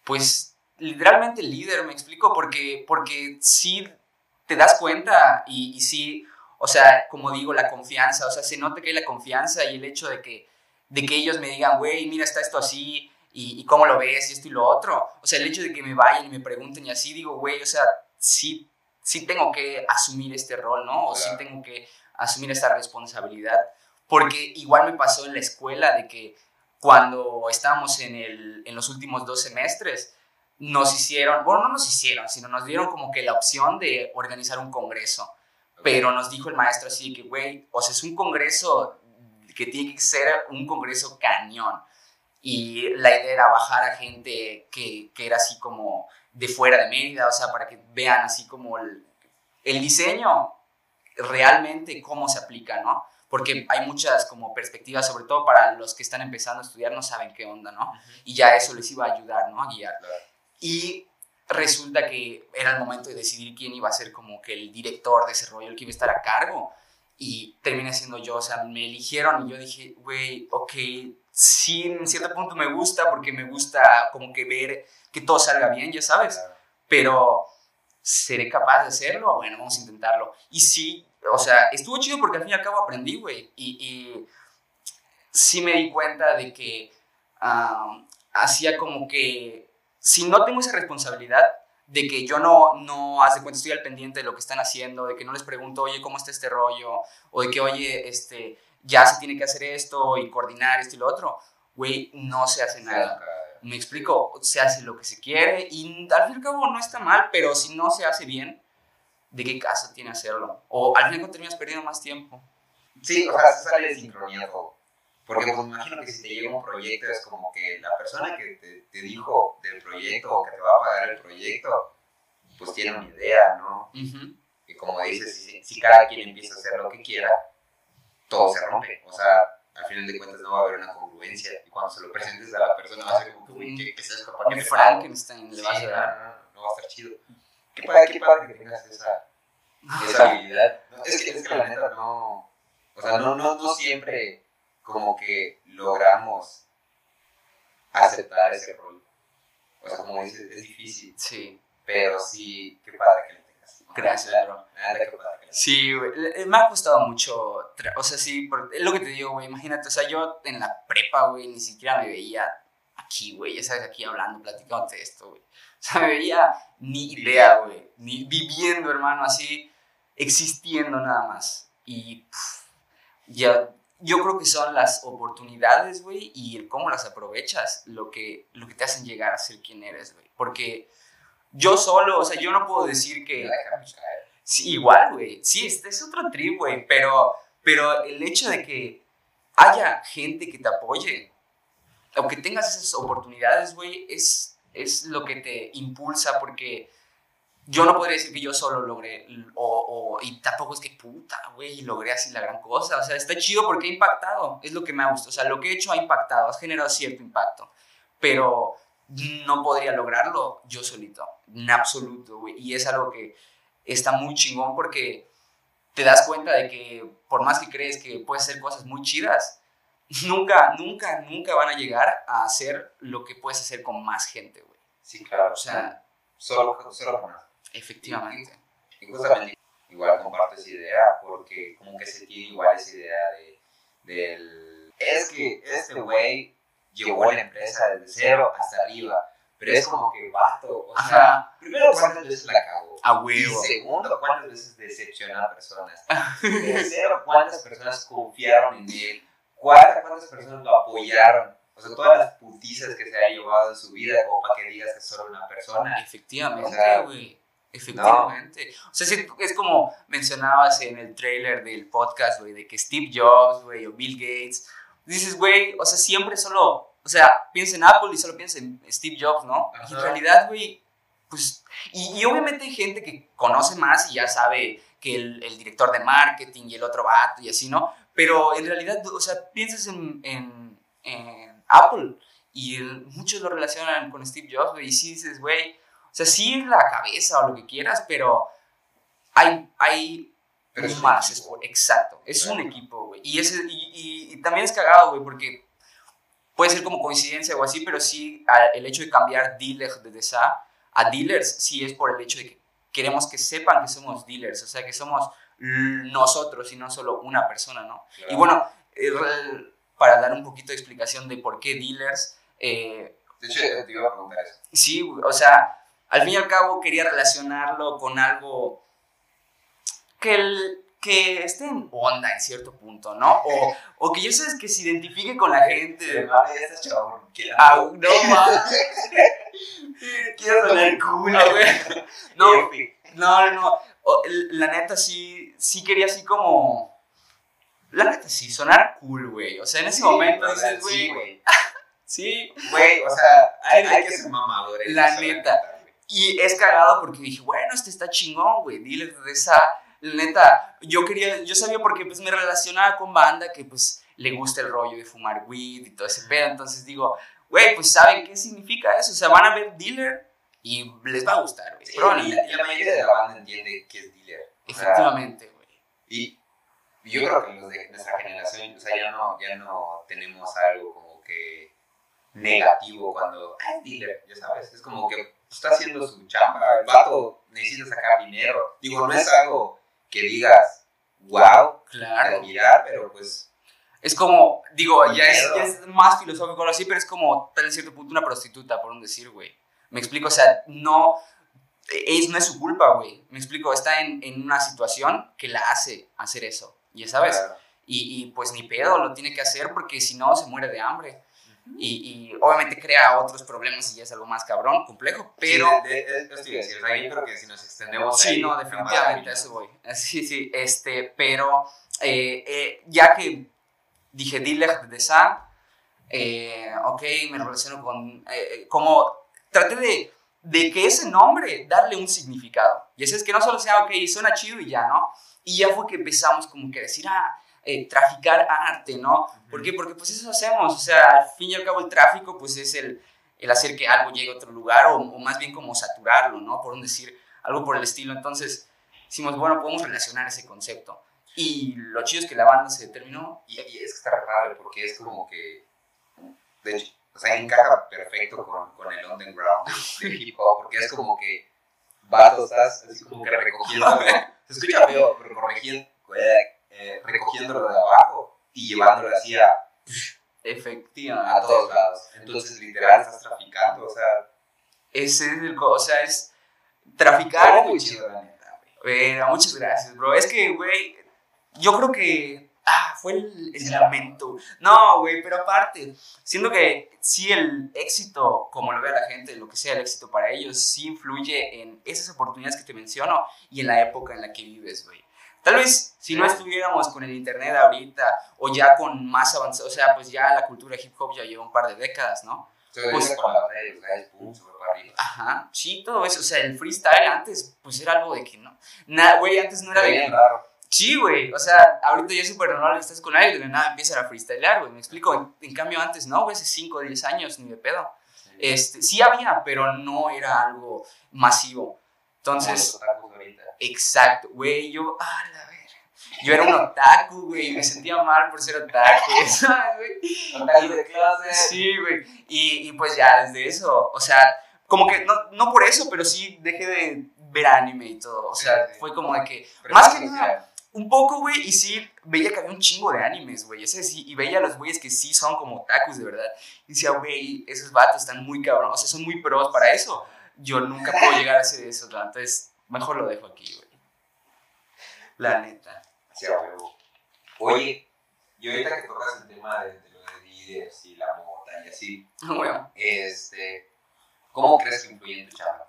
pues, literalmente líder, me explico, porque, porque sí te das cuenta y, y sí, o sea, como digo, la confianza, o sea, se nota que hay la confianza y el hecho de que, de que ellos me digan, güey, mira, está esto así, y, y cómo lo ves, y esto y lo otro. O sea, el hecho de que me vayan y me pregunten y así, digo, güey, o sea, sí, sí tengo que asumir este rol, ¿no? O sí tengo que asumir esta responsabilidad. Porque igual me pasó en la escuela de que cuando estábamos en, el, en los últimos dos semestres, nos hicieron, bueno, no nos hicieron, sino nos dieron como que la opción de organizar un congreso. Pero nos dijo el maestro así que, güey, o sea, es un congreso que tiene que ser un congreso cañón. Y la idea era bajar a gente que, que era así como de fuera de Mérida, o sea, para que vean así como el, el diseño realmente cómo se aplica, ¿no? Porque hay muchas como perspectivas, sobre todo para los que están empezando a estudiar, no saben qué onda, ¿no? Y ya eso les iba a ayudar, ¿no? A guiar. Claro. Y resulta que era el momento de decidir quién iba a ser como que el director de ese rollo, el que iba a estar a cargo. Y terminé siendo yo, o sea, me eligieron y yo dije, güey, ok, sí, en cierto punto me gusta porque me gusta como que ver que todo salga bien, ya sabes. Pero, ¿seré capaz de hacerlo? Bueno, vamos a intentarlo. Y sí, o sea, estuvo chido porque al fin y al cabo aprendí, güey. Y, y sí me di cuenta de que ah, hacía como que, si no tengo esa responsabilidad, de que yo no, no, haz de cuenta, estoy al pendiente de lo que están haciendo, de que no les pregunto, oye, ¿cómo está este rollo? O de que, oye, este, ya se tiene que hacer esto y coordinar esto y lo otro. Güey, no se hace nada. Me explico, se hace lo que se quiere y al fin y al cabo no está mal, pero si no se hace bien, ¿de qué caso tiene hacerlo? O al final terminas perdiendo más tiempo. Sí, o sea, se sale de sincronía todo. Porque pues, me imagino que si te llega un proyecto es como que la persona que te, te dijo del proyecto o que te va a pagar el proyecto, pues tiene una idea, ¿no? Ujú. Y como dices, si, si cada quien empieza a hacer lo que quiera, todo se rompe. O sea, al final de cuentas no va a haber una congruencia. Y cuando se lo presentes a la persona va a ser como que, uy, ¿qué, qué es esto? ¿Para qué Un me Frankenstein le vas a dar. no, no, no va a estar chido. Qué padre, qué padre que tengas esa, esa habilidad. No, es, que, es que la neta no. O sea, no, no, no siempre como que logramos aceptar ese rol. O sea, como dices, es difícil. Sí, Pero sí, qué padre que lo tengas. gracias, neta, qué padre que lo Sí, güey. Me ha costado mucho. O sea, sí, es lo que te digo, güey. Imagínate, o sea, yo en la prepa, güey, ni siquiera me veía aquí, güey. Ya sabes, aquí hablando, platicándote esto, güey. <laughs> Veía ni idea, güey. Ni viviendo, hermano, así, existiendo nada más. Y pff, ya, yo creo que son las oportunidades, güey, y el cómo las aprovechas lo que, lo que te hacen llegar a ser quien eres, güey. Porque yo solo, o sea, yo no puedo decir que... Sí, igual, güey. Sí, este es otro trip, güey. Pero, pero el hecho de que haya gente que te apoye o que tengas esas oportunidades, güey, es, es lo que te impulsa porque yo no podría decir que yo solo logré, o, y tampoco es que puta, güey, logré así la gran cosa. O sea, está chido porque ha impactado, es lo que me ha gustado. O sea, lo que he hecho ha impactado, ha generado cierto impacto. Pero no podría lograrlo yo solito, en absoluto, güey. Y es algo que está muy chingón porque te das cuenta de que por más que crees que puedes hacer cosas muy chidas, nunca, nunca, nunca van a llegar a hacer lo que puedes hacer con más gente, güey. Sí, claro. O sea, solo, solo con Efectivamente. Y, justamente igual comparto esa idea porque como que se tiene igual esa idea de, del... Es que este güey llevó la empresa desde cero hasta arriba. Pero es como que vato, o sea, primero cuántas veces la cagó. A huevo. Y segundo, cuántas veces decepcionó a personas. <laughs> Tercero, cuántas personas confiaron en él. Cuántas personas lo apoyaron. O sea, todas las putizas que se ha llevado en su vida como para que digas que es solo una persona. Efectivamente, güey. Efectivamente. O sea, es como mencionabas en el trailer del podcast, güey, de que Steve Jobs, güey, o Bill Gates. Dices, güey, o sea, siempre solo, o sea, piensa en Apple y solo piensa en Steve Jobs, ¿no? Y en realidad, güey, pues, y, obviamente hay gente que conoce más y ya sabe que el, el, director de marketing y el otro vato y así, ¿no? Pero en realidad, o sea, piensas en, en, en Apple y muchos lo relacionan con Steve Jobs, güey, y sí dices, güey, o sea, sí la cabeza o lo que quieras, pero hay, hay más. exacto, es un equipo, güey. Y, ese, y, y, también es cagado, güey, porque puede ser como coincidencia o así, pero sí el hecho de cambiar dealer de DESA a dealers, sí es por el hecho de que queremos que sepan que somos dealers, o sea, que somos nosotros y no solo una persona, ¿no? Y bueno, eh, para dar un poquito de explicación de por qué dealers... Eh, de hecho, te iba a preguntar eso. Sí, o sea, al fin y al cabo quería relacionarlo con algo que, el, que esté en onda en cierto punto, ¿no? O, o que yo sabes que se identifique con la gente. Ah, no más. <laughs> Quiero tener cool. <laughs> No, no, no. La neta sí, sí quería así como... La neta sí, sonar cool, güey. O sea, en ese momento dices, güey... <laughs> Sí, güey, o sea, hay, hay que ser mamadores. La neta. Y es cagado porque dije, bueno, este está chingón, güey, dile de esa, neta, yo quería, yo sabía porque pues me relacionaba con banda que pues le gusta el rollo de fumar weed y todo ese pedo, entonces digo, güey, pues ¿saben qué significa eso? O sea, van a ver dealer y les va a gustar, güey. y, la, mayoría de la banda entiende que es dealer. Efectivamente, güey. Y yo creo que los de nuestra generación, o sea, ya no, ya no tenemos algo como que negativo cuando, ah, dealer, ya sabes, es como que está haciendo su chamba, el vato necesita sacar dinero. Digo, no es algo que digas, wow, claro. admirar, pero pues... Es como, digo, ya es, más filosófico así, pero es como, tal en cierto punto, una prostituta, por un decir, güey. Me explico, o sea, no es, no es su culpa, güey. Me explico, está en, en, una situación que la hace hacer eso, ya sabes. Y, y, pues ni pedo, lo tiene que hacer porque si no se muere de hambre y, y, obviamente crea otros problemas y ya es algo más cabrón, complejo, pero... Sí, de, de, creo que si nos extendemos... Sí, no, definitivamente, eso voy. <laughs> Sí, sí, este, pero eh, eh, ya que dije dealer de Sa, eh, ok, me relaciono con... Eh, traté de, de que ese nombre darle un significado. Y eso es que no solo sea, ok, suena chido y ya, ¿no? Y ya fue que empezamos como que a decir, ah, eh, traficar arte, ¿no? ¿Por qué? Porque pues eso hacemos, o sea, al fin y al cabo el tráfico pues es el, el hacer que algo llegue a otro lugar o, más bien como saturarlo, ¿no? Por un decir, algo por el estilo. Entonces, decimos, bueno, podemos relacionar ese concepto. Y lo chido es que la banda se determinó. Y, es que está padre porque es como que, de hecho, o sea, encaja perfecto con, con el underground de, hip hop, porque es como que vato, estás así como que recogiendo, <laughs> se escucha feo, pero corrigiendo, eh, recogiéndolo de abajo y llevándolo así a, Efectivamente. a todos lados. Entonces, literal, estás traficando, o sea. Ese es el, o sea, es traficar. muy chido, la neta, Pero, muchas gracias, bro. Es que, güey, yo creo que ah, fue el, el lamento. No, güey, pero aparte, siento que sí el éxito, como lo ve la gente, lo que sea el éxito para ellos, sí influye en esas oportunidades que te menciono y en la época en la que vives, güey. Tal vez si no estuviéramos con el internet ahorita o ya con más avanzado, o sea, pues ya la cultura hip hop ya lleva un par de décadas, ¿no? pues, con la Ajá, sí, todo eso. O sea, el freestyle antes, pues era algo de que no. Nada, güey, antes no era de bien raro. Sí, güey. O sea, ahorita ya es súper normal que estás con alguien de la nada empiezan a freestylear, güey. Me explico. En, en cambio, antes no, güey, hace 5 o 10 años, ni de pedo. Este, sí había, pero no era algo masivo. Entonces, Como los exacto, güey, yo, ah, la ver. Yo era un otaku, güey, me sentía mal por ser otaku, <laughs> ¿sabes, güey? De clase. Sí, güey. Y, y pues ya desde eso, o sea, como que no, no por eso, pero sí dejé de ver anime y todo. O sea, Sí, sí. fue como de que, Pero más que nada, un poco, güey, y sí veía que había un chingo de animes, güey. Ese sí, y veía a los güeyes que sí son como otakus de verdad. Y decía, güey, esos vatos están muy cabrón, o sea, son muy pros para eso. Yo nunca puedo <laughs> llegar a hacer eso, ¿no? entonces mejor lo dejo aquí, güey. La neta. Sí, a huevo. Oye, y ahorita que tocas el tema de, de lo de líderes y la mota y así, <laughs> Bueno, este, ¿cómo crees que influye en tu chamba?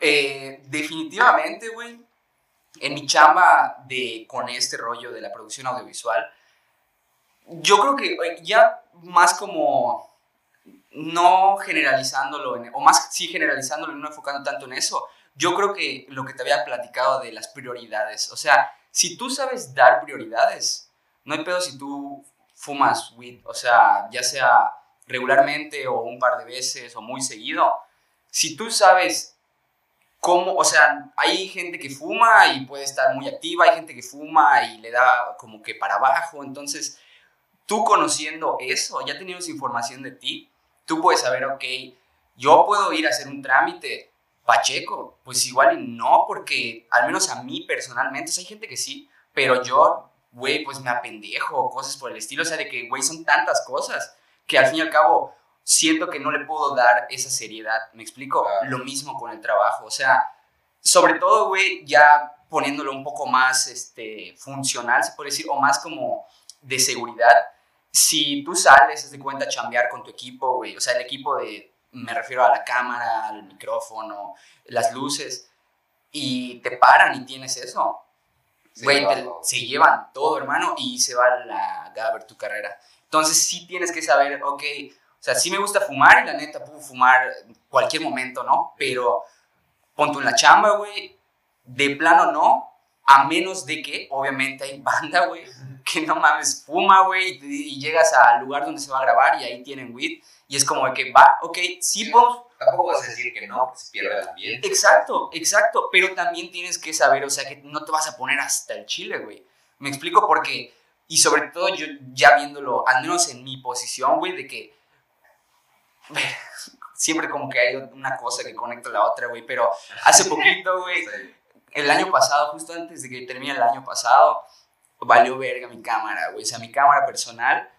Eh, definitivamente, güey, en mi chamba de, con este rollo de la producción audiovisual, yo creo que eh, ya más como no generalizándolo, en- o más sí generalizándolo y no enfocando tanto en eso, yo creo que lo que te había platicado de las prioridades, o sea, si tú sabes dar prioridades, no hay pedo si tú fumas weed, o sea, ya sea regularmente o un par de veces o muy seguido, si tú sabes cómo, o sea, hay gente que fuma y puede estar muy activa, hay gente que fuma y le da como que para abajo, entonces tú conociendo eso, ya teniendo esa información de ti, tú puedes saber, ok, yo puedo ir a hacer un trámite Pacheco, pues igual no, porque al menos a mí personalmente, o sea, hay gente que sí, pero yo, güey, pues me apendejo, cosas por el estilo, o sea, de que, güey, son tantas cosas que al fin y al cabo siento que no le puedo dar esa seriedad, ¿me explico? Ah. Lo mismo con el trabajo, o sea, sobre todo, güey, ya poniéndolo un poco más este, funcional, se puede decir, o más como de seguridad, si tú sales, de cuenta, a chambear con tu equipo, güey, o sea, el equipo de, me refiero a la cámara, al micrófono, las luces, y te paran y tienes eso, güey, no, se llevan todo, hermano, y se va a la Gaber tu carrera. Entonces sí tienes que saber, ok, o sea, sí me gusta fumar y la neta puedo fumar cualquier momento, ¿no? Pero ponte en la chamba, güey, de plano no, a menos de que, obviamente, hay banda, güey, que no mames, fuma, güey, y, y llegas al lugar donde se va a grabar y ahí tienen weed, y es como de que va, ok, sí podemos Tampoco vas a decir que no, porque se pierde el ambiente. Exacto, exacto, pero también tienes que saber, o sea, que no te vas a poner hasta el chile, güey. Me explico porque, y sobre todo yo ya viéndolo, al menos en mi posición, güey, de que siempre como que hay una cosa que conecta a la otra, güey, pero hace poquito, güey, <laughs> el año pasado, justo antes de que termine el año pasado, valió verga mi cámara, güey. O sea, mi cámara personal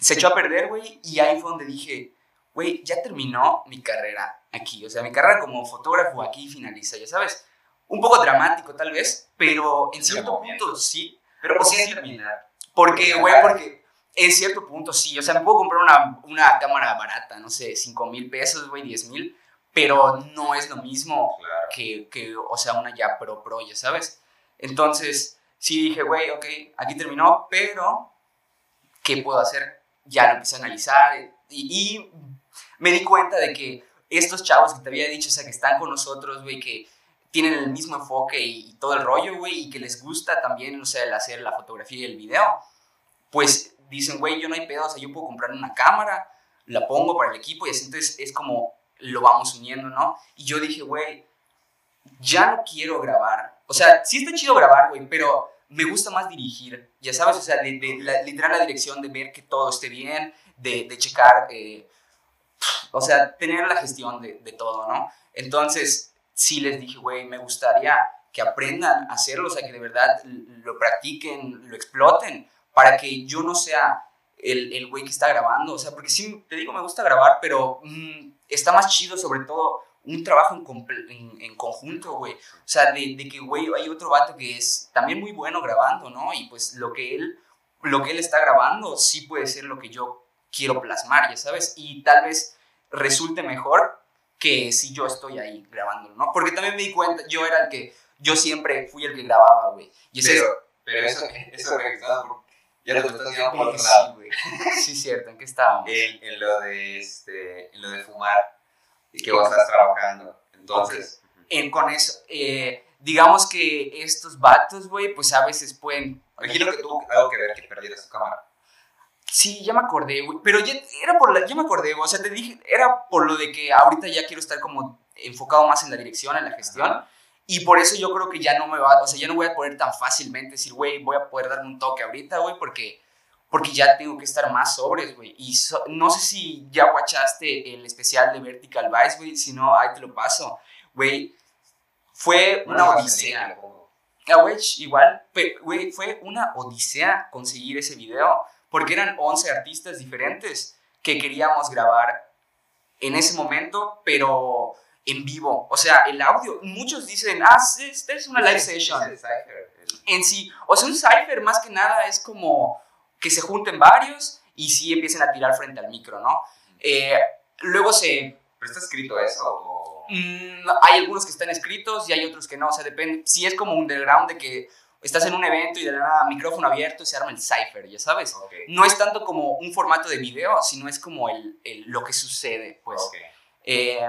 se echó a perder, güey. Y ahí fue donde dije, güey, ya terminó mi carrera aquí. O sea, mi carrera como fotógrafo aquí finaliza, ya sabes. Un poco dramático tal vez, pero en cierto punto sí. Pero ¿por qué terminar? Porque, güey, porque en cierto punto sí. O sea, me puedo comprar una, una cámara barata, no sé, 5 mil pesos, güey, 10 mil. Pero no es lo mismo Claro. que, que, o sea, una ya pro pro, ya sabes. Entonces, sí dije, güey, ok, aquí terminó, pero ¿qué puedo hacer? Ya lo empecé a analizar y, y me di cuenta de que estos chavos que te había dicho, o sea, que están con nosotros, güey, que tienen el mismo enfoque y, y todo el rollo, güey, y que les gusta también, o sea, el hacer la fotografía y el video, pues dicen, güey, yo no hay pedo, o sea, yo puedo comprar una cámara, la pongo para el equipo y así entonces es como lo vamos uniendo, ¿no? Y yo dije, güey, ya no quiero grabar. O sea, sí está chido grabar, güey, pero me gusta más dirigir, ya sabes, o sea, de, de la, literal la dirección, de ver que todo esté bien, de, de checar, eh, o sea, tener la gestión de, de todo, ¿no? Entonces, sí les dije, güey, me gustaría que aprendan a hacerlo, o sea, que de verdad lo practiquen, lo exploten, para que yo no sea el el güey que está grabando, o sea, porque sí, te digo, me gusta grabar, pero mm, está más chido sobre todo un trabajo en, en, en conjunto, güey. O sea, de, de que, güey, hay otro vato que es también muy bueno grabando, ¿no? Y pues lo que él, lo que él está grabando sí puede ser lo que yo quiero plasmar, ya sabes, y tal vez resulte mejor que si yo estoy ahí grabándolo, ¿no? Porque también me di cuenta, yo era el que, yo siempre fui el que grababa, güey. Y ese Pero, pero eso, eso estás por- ya lo estás por otro lado. <laughs> Sí, cierto, ¿en qué estábamos? En, en lo de este, en lo de fumar. y que vos estás trabajando. Entonces, En, con eso, eh, digamos que estos vatos, güey, pues a veces pueden... imagino que tuvo algo que ver que perdieras tu cámara. Sí, ya me acordé, güey. Pero ya, era por la, ya me acordé, güey. O sea, te dije, era por lo de que ahorita ya quiero estar como enfocado más en la dirección, en la gestión. Ajá. Y por eso yo creo que ya no me va, o sea, ya no voy a poder tan fácilmente decir, güey, voy a poder darme un toque ahorita, güey, porque, porque ya tengo que estar más sobres, güey. Y so- no sé si ya guachaste el especial de Vertical Vice, güey. Si no, ahí te lo paso. Güey, fue una No, odisea. pongo. Ah, güey, igual, pero, güey, fue una odisea conseguir ese video, porque eran 11 artistas diferentes que queríamos grabar en ese momento, pero en vivo. O sea, el audio, muchos dicen, ah, sí, esta es una live Sí, session. sí, el En sí, o sea, un cipher más que nada es como que se junten varios y sí empiecen a tirar frente al micro, ¿no? Eh, luego se ¿Pero está escrito eso? O... Mm, hay algunos que están escritos y hay otros que no, o sea, depende. Si es como underground de que estás en un evento y de la nada micrófono abierto y se arma el cipher, ya sabes. Ok. No es tanto como un formato de video, sino es como el, el- lo que sucede, pues. ok. Eh,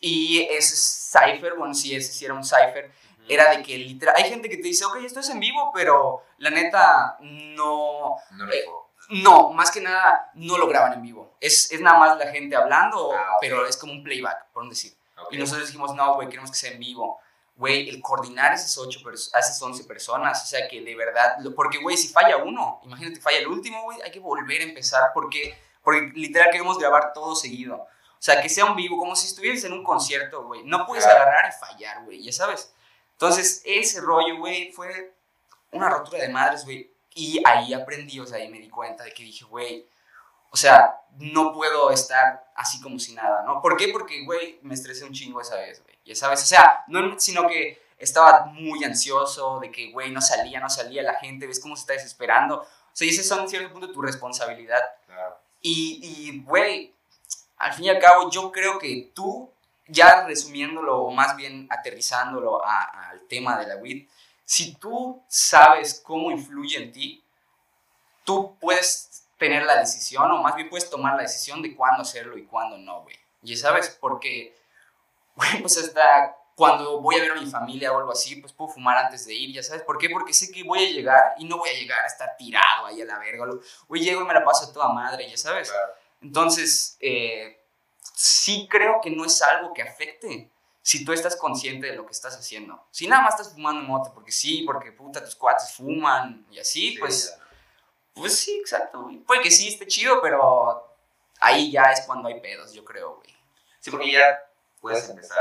y ese cipher, bueno, si ese sí era un cipher, era de que literal, hay gente que te dice, ok, esto es en vivo, pero la neta no, No lo digo. no, más que nada no lo graban en vivo. Es, es nada más la gente hablando, Ah, pero es como un playback, por decir. Ok. Y nosotros dijimos, no, güey, queremos que sea en vivo. Güey, el coordinar esas, ocho a esas 11 personas, o sea, que de verdad, lo- porque, güey, si falla uno, imagínate, falla el último, güey, hay que volver a empezar, porque, porque literal queremos grabar todo seguido. O sea, que sea un vivo, como si estuvieras en un concierto, güey. No puedes agarrar y fallar, güey, ya sabes. Entonces, ese rollo, güey, fue una rotura de madres, güey. Y ahí aprendí, o sea, ahí me di cuenta de que dije, güey, o sea, no puedo estar así como si nada, ¿no? ¿Por qué? Porque, güey, me estresé un chingo esa vez, güey. Ya sabes, o sea, no, sino que estaba muy ansioso de que, güey, no salía, no salía la gente, ves cómo se está desesperando. O sea, y ese son en cierto punto tu responsabilidad. Claro. Y, y, güey, al fin y al cabo, yo creo que tú, ya resumiéndolo, o más bien aterrizándolo al tema de la WIT, si tú sabes cómo influye en ti, tú puedes tener la decisión, o más bien puedes tomar la decisión de cuándo hacerlo y cuándo no, güey. Y sabes, porque, <laughs> güey, pues hasta cuando voy a ver a mi familia o algo así, pues puedo fumar antes de ir, ya sabes. ¿Por qué? Porque sé que voy a llegar y no voy a llegar a estar tirado ahí a la verga. Güey, llego y me la paso a toda madre, ya sabes. Claro. Entonces, eh, sí creo que no es algo que afecte si tú estás consciente de lo que estás haciendo. Si nada más estás fumando moto porque sí, porque puta, tus cuates fuman y así, Sí, pues, ya. pues sí, exacto. güey. Puede que sí esté chido, pero ahí ya es cuando hay pedos, yo creo, güey. Sí, porque ya puedes empezar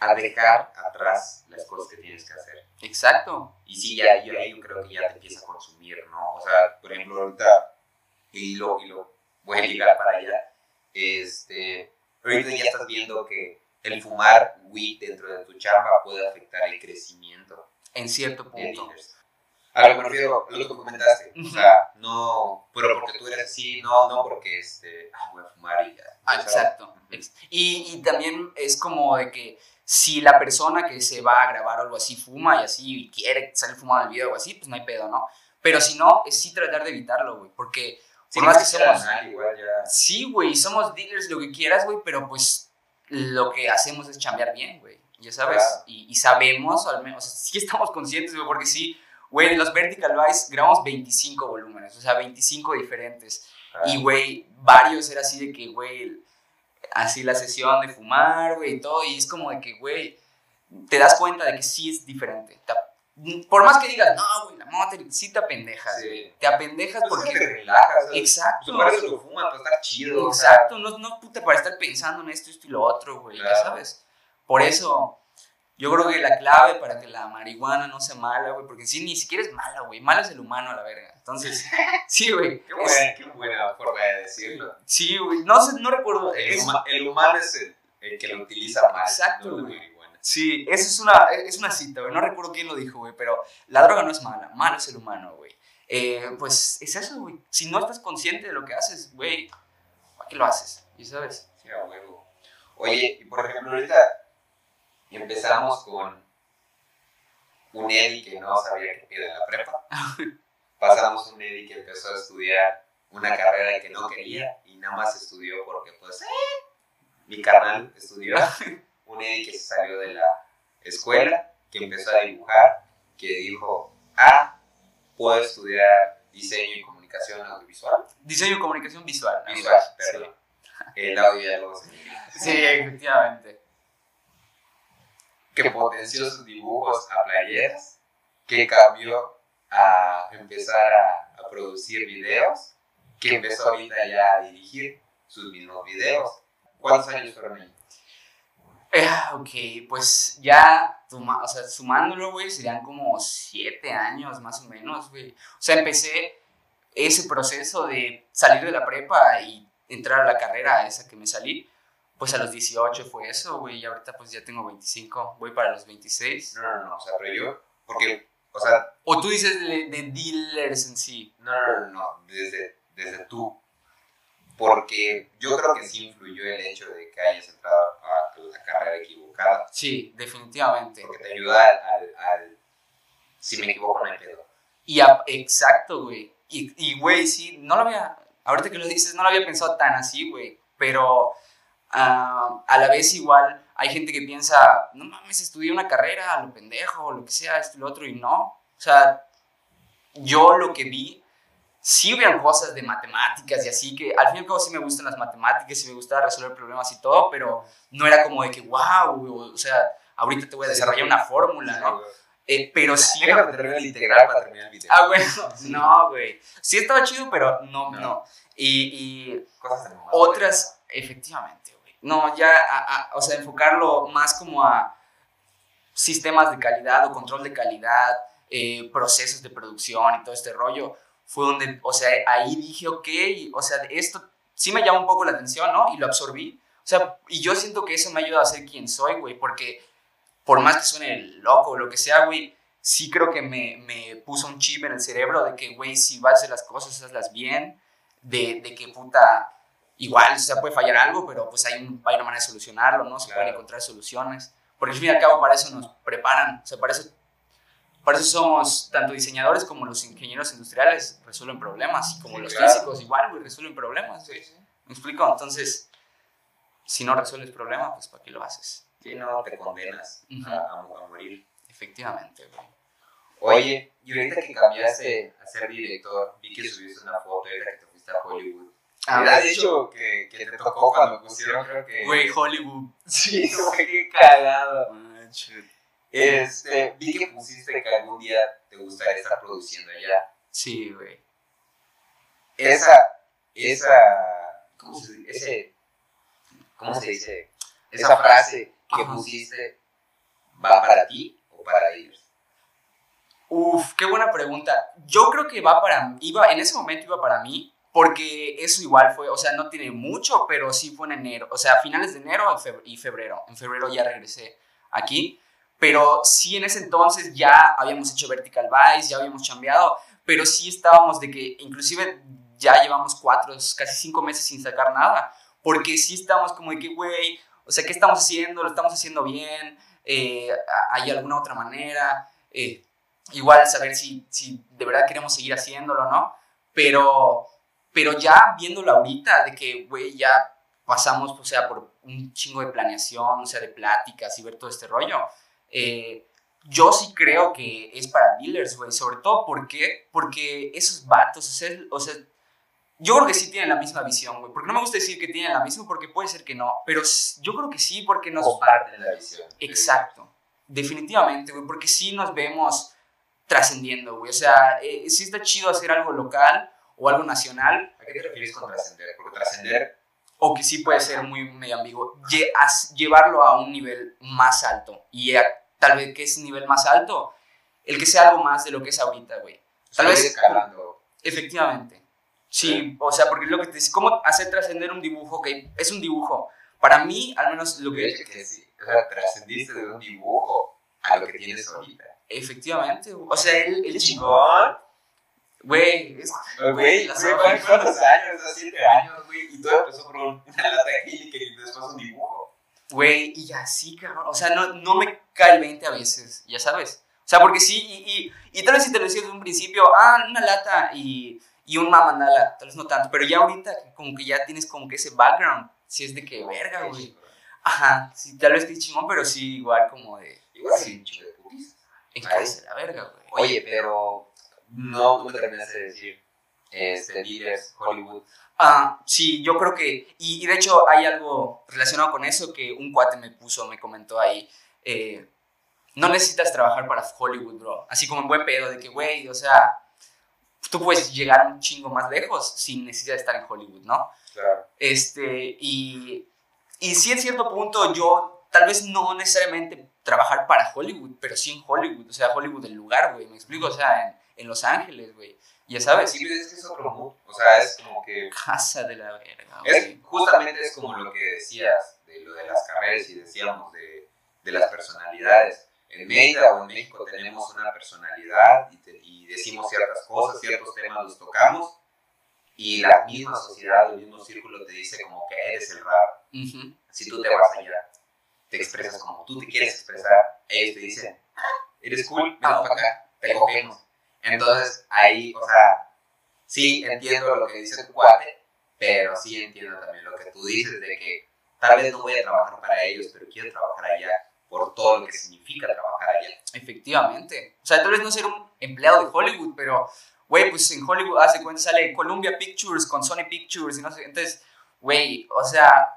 a, a dejar atrás las cosas que tienes que hacer. Exacto. Y sí, ya, yo, yo creo que ya te empieza a consumir, ¿no? O sea, por ejemplo, ahorita, y lo, y lo voy a ligar para allá, este, ahorita ya estás viendo que el fumar weed dentro de tu chamba puede afectar el crecimiento En cierto punto. A lo que me refiero, lo que comentaste, o sea, no, pero porque tú eres así, no, no porque, este, ah, voy a fumar y ya. Ah, O exacto. Ex- Y, y también es como de que si la persona que se va a grabar algo así fuma y así y quiere salir fumado en el video o así, pues no hay pedo, ¿no? Pero si no, es sí tratar de evitarlo, güey, porque por más que somos... banal, igual ya. Sí, güey, somos dealers, lo que quieras, güey, pero pues lo que hacemos es chambear bien, güey, ya sabes. Claro. Y, y sabemos, al menos, o sea, sí estamos conscientes, güey, porque sí, güey, de los Vertical Vice grabamos 25 volúmenes, o sea, 25 diferentes. Y, güey, varios era así de que, güey, así la sesión de fumar, güey, y todo. Y es como de que, güey, te das cuenta de que sí es diferente. Te por más que digas, no, güey, la moto, sí te apendejas, Sí. Te apendejas Pues es que porque... te relajas. sea, Exacto. Tú para eso lo fumas, para estar chido. o sea, Exacto, no, no puta para estar pensando en esto, esto y lo otro, güey, ya Claro. sabes. Por eso, yo creo que la clave para que la marihuana no sea mala, güey, porque sí, ni siquiera es mala, güey, malo es el humano a la verga. Entonces, <laughs> sí, güey. Qué buena, qué buena forma de decirlo. Sí, güey, no sé, no recuerdo. El, huma- el humano es el, el que lo utiliza mal. Exacto, no güey. marihuana. Sí, esa es una, es una cita, güey. No recuerdo quién lo dijo, güey, pero la droga no es mala, malo es el humano, güey. Eh, pues es eso, güey. Si no estás consciente de lo que haces, güey, ¿para qué lo haces? ¿Y sabes? Sí, a huevo. Oye, y por ejemplo, ahorita empezamos con un Eddie que no sabía qué pedo en la prepa. <laughs> Pasamos un Eddie que empezó a estudiar una carrera que no quería y nada más estudió porque, pues, eh, mi carnal estudió, <laughs> un Eddie que se salió de la escuela, que empezó a dibujar, que dijo, ah, puedo estudiar diseño y comunicación audiovisual. Diseño y comunicación visual. Visual, perdón. El audio ya lo sé. Sí, efectivamente. Que potenció sus dibujos a playeras, que cambió a empezar a, a producir videos, que empezó ahorita ya a dirigir sus mismos videos. ¿Cuántos años fueron ahí? Eh, ok, pues ya toma- o sea, sumándolo, güey, serían como siete años más o menos, güey. O sea, empecé ese proceso de salir de la prepa y entrar a la carrera esa que me salí, pues a los 18 fue eso, güey, y ahorita pues ya tengo 25, voy para los 26. No, no, no, o sea, pero yo, porque, o sea, O tú dices de, de dealers en sí. no, no, no, no, desde, desde tú. Porque yo creo que sí influyó el hecho de que hayas entrado a la carrera equivocada. Sí, definitivamente. Porque te ayuda al, al, al- si me equivoco, no hay pedo. Y a- exacto, güey. Y, y, güey, sí, no lo había, ahorita que lo dices, no lo había pensado tan así, güey. Pero ah, a la vez igual hay gente que piensa, no mames, estudié una carrera, lo pendejo, o lo que sea, esto y lo otro, y no. O sea, yo lo que vi, sí hubieron cosas de matemáticas y así, que al fin y al cabo sí me gustan las matemáticas, sí me gustaba resolver problemas y todo, pero no era como de que, wow, o sea, ahorita te voy a desarrollar una fórmula, ¿no? Eh, pero sí... Déjame terminar el integral para terminar el video. Ah, bueno, no, güey. Sí estaba chido, pero no, no. No. Y, y Cosas otras, efectivamente, güey. No, ya, a- a- o sea, enfocarlo más como a sistemas de calidad o control de calidad, eh, procesos de producción y todo este rollo, fue donde, o sea, ahí dije, ok, o sea, esto sí me llama un poco la atención, ¿no? Y lo absorbí. O sea, y yo siento que eso me ha ayudado a ser quien soy, güey, porque por más que suene loco o lo que sea, güey, sí creo que me, me puso un chip en el cerebro de que, güey, si vas a hacer las cosas, hazlas bien, de, de que puta, igual, o sea, puede fallar algo, pero pues hay, un, hay una manera de solucionarlo, ¿no? Se Claro. pueden encontrar soluciones. Porque al fin y al cabo para eso nos preparan, o sea, para eso, para eso somos tanto diseñadores como los ingenieros industriales resuelven problemas, y como Sí, los claro. físicos igual, güey, resuelven problemas. ¿Me explico? Entonces, si no resuelves problemas, pues ¿para qué lo haces? Sí, no, te condenas a, a- a morir. Efectivamente, güey. Oye, y ahorita que cambiaste a ser director, vi que subiste una foto ahorita que te fuiste a Hollywood. Ah, Me has dicho que, que te tocó cuando pusieron, creo que... Güey, Hollywood. Sí, <laughs> güey, qué cagado. Manches. Este, vi que pusiste que algún día te gustaría estar produciendo allá. Sí, güey. Esa, esa, ¿cómo se dice? Ese, ¿cómo se dice? Esa frase que Ajá. pusiste, ¿va para ti o para ellos? Uf, qué buena pregunta. Yo creo que va para iba en ese momento iba para mí porque eso igual fue, o sea, no tiene mucho, pero sí fue en enero, o sea, finales de enero y febrero. En febrero ya regresé aquí, pero sí en ese entonces ya habíamos hecho Vertical Vice, ya habíamos chambeado, pero sí estábamos de que inclusive ya llevamos cuatro, casi cinco meses sin sacar nada, porque sí estábamos como de que, güey, o sea, ¿qué estamos haciendo? ¿Lo estamos haciendo bien? Eh, ¿Hay alguna otra manera? Eh, igual saber si, si de verdad queremos seguir haciéndolo, ¿no? Pero, pero ya viéndolo ahorita, de que, güey, ya pasamos, o sea, por un chingo de planeación, o sea, de pláticas y ver todo este rollo, eh, yo sí creo que es para dealers, güey, sobre todo, ¿por qué? Porque esos vatos, o sea, o sea, yo creo que sí tienen la misma visión, güey, porque no me gusta decir que tienen la misma, porque puede ser que no, pero yo creo que sí, porque nos... Comparten la visión. Exacto, definitivamente, güey, porque sí nos vemos trascendiendo, güey. O sea, eh, sí está chido hacer algo local o algo nacional, ¿A qué te refieres con trascender? Porque trascender, o que sí puede ser muy medio ambiguo. Llevarlo a un nivel más alto. Y a- tal vez que es nivel más alto, el que sea algo más de lo que es ahorita, güey. Tal vez- escalando. Efectivamente. Sí, o sea, porque es lo que te dice, ¿cómo hacer trascender un dibujo? Que es un dibujo. Para mí, al menos lo que... hecho que sí, o sea, trascendiste de un dibujo a lo que tienes ahorita. Efectivamente, o sea, él, él Chingón. Güey, es- Güey, ¿cuántos años? Sea, siete años, güey. Y todo empezó por un- una lata de Heineken y después un dibujo. Güey, y así, cabrón. O sea, no, no me cae el 20 a veces, ya sabes. O sea, porque sí, y, y, y tal vez si te lo decía desde un principio, ah, una lata y, y un mamandala, tal vez no tanto, pero ya ahorita como que ya tienes como que ese background, sí es de que, verga, güey. Ajá, sí, tal vez que chingón, pero sí, igual como de, Igual sí, en casa la verga, güey. Oye, pero no, no me terminaste de decir. Este, líderes, Hollywood. Ah, sí, yo creo que, y, y de hecho hay algo relacionado con eso que un cuate me puso, me comentó ahí, eh, no necesitas trabajar para Hollywood, bro, así como en buen pedo, de que, güey, o sea, tú puedes llegar un chingo más lejos sin necesidad de estar en Hollywood, ¿no? Claro. Este, y, y sí, en cierto punto, yo tal vez no necesariamente trabajar para Hollywood, pero sí en Hollywood, o sea, Hollywood el lugar, güey, me explico, o sea, en, en Los Ángeles, güey, ya sabes, Sí, es que es otro mood. O sea, es como que. casa de la verga, Es, justamente es como lo que decías de lo de las carreras y decíamos de, de las personalidades. En Mérida o en México tenemos una personalidad y, te- y decimos ciertas cosas, ciertos temas los tocamos y la misma sociedad, el mismo círculo te dice como que eres el raro. Ujú. Si tú te vas allá, te expresas como tú te quieres expresar, ellos te dicen, "Ah, eres cool, ven Ah, para acá, te cogemos. Entonces ahí, o sea, sí entiendo lo que dice tu cuate, pero sí entiendo también lo que tú dices de que tal vez no voy a trabajar para ellos, pero quiero trabajar allá por todo lo que significa trabajar allá. Efectivamente. O sea, tal vez no ser un empleado de Hollywood, pero, güey, pues en Hollywood hace cuenta sale Columbia Pictures con Sony Pictures y no sé. Entonces, güey, o sea,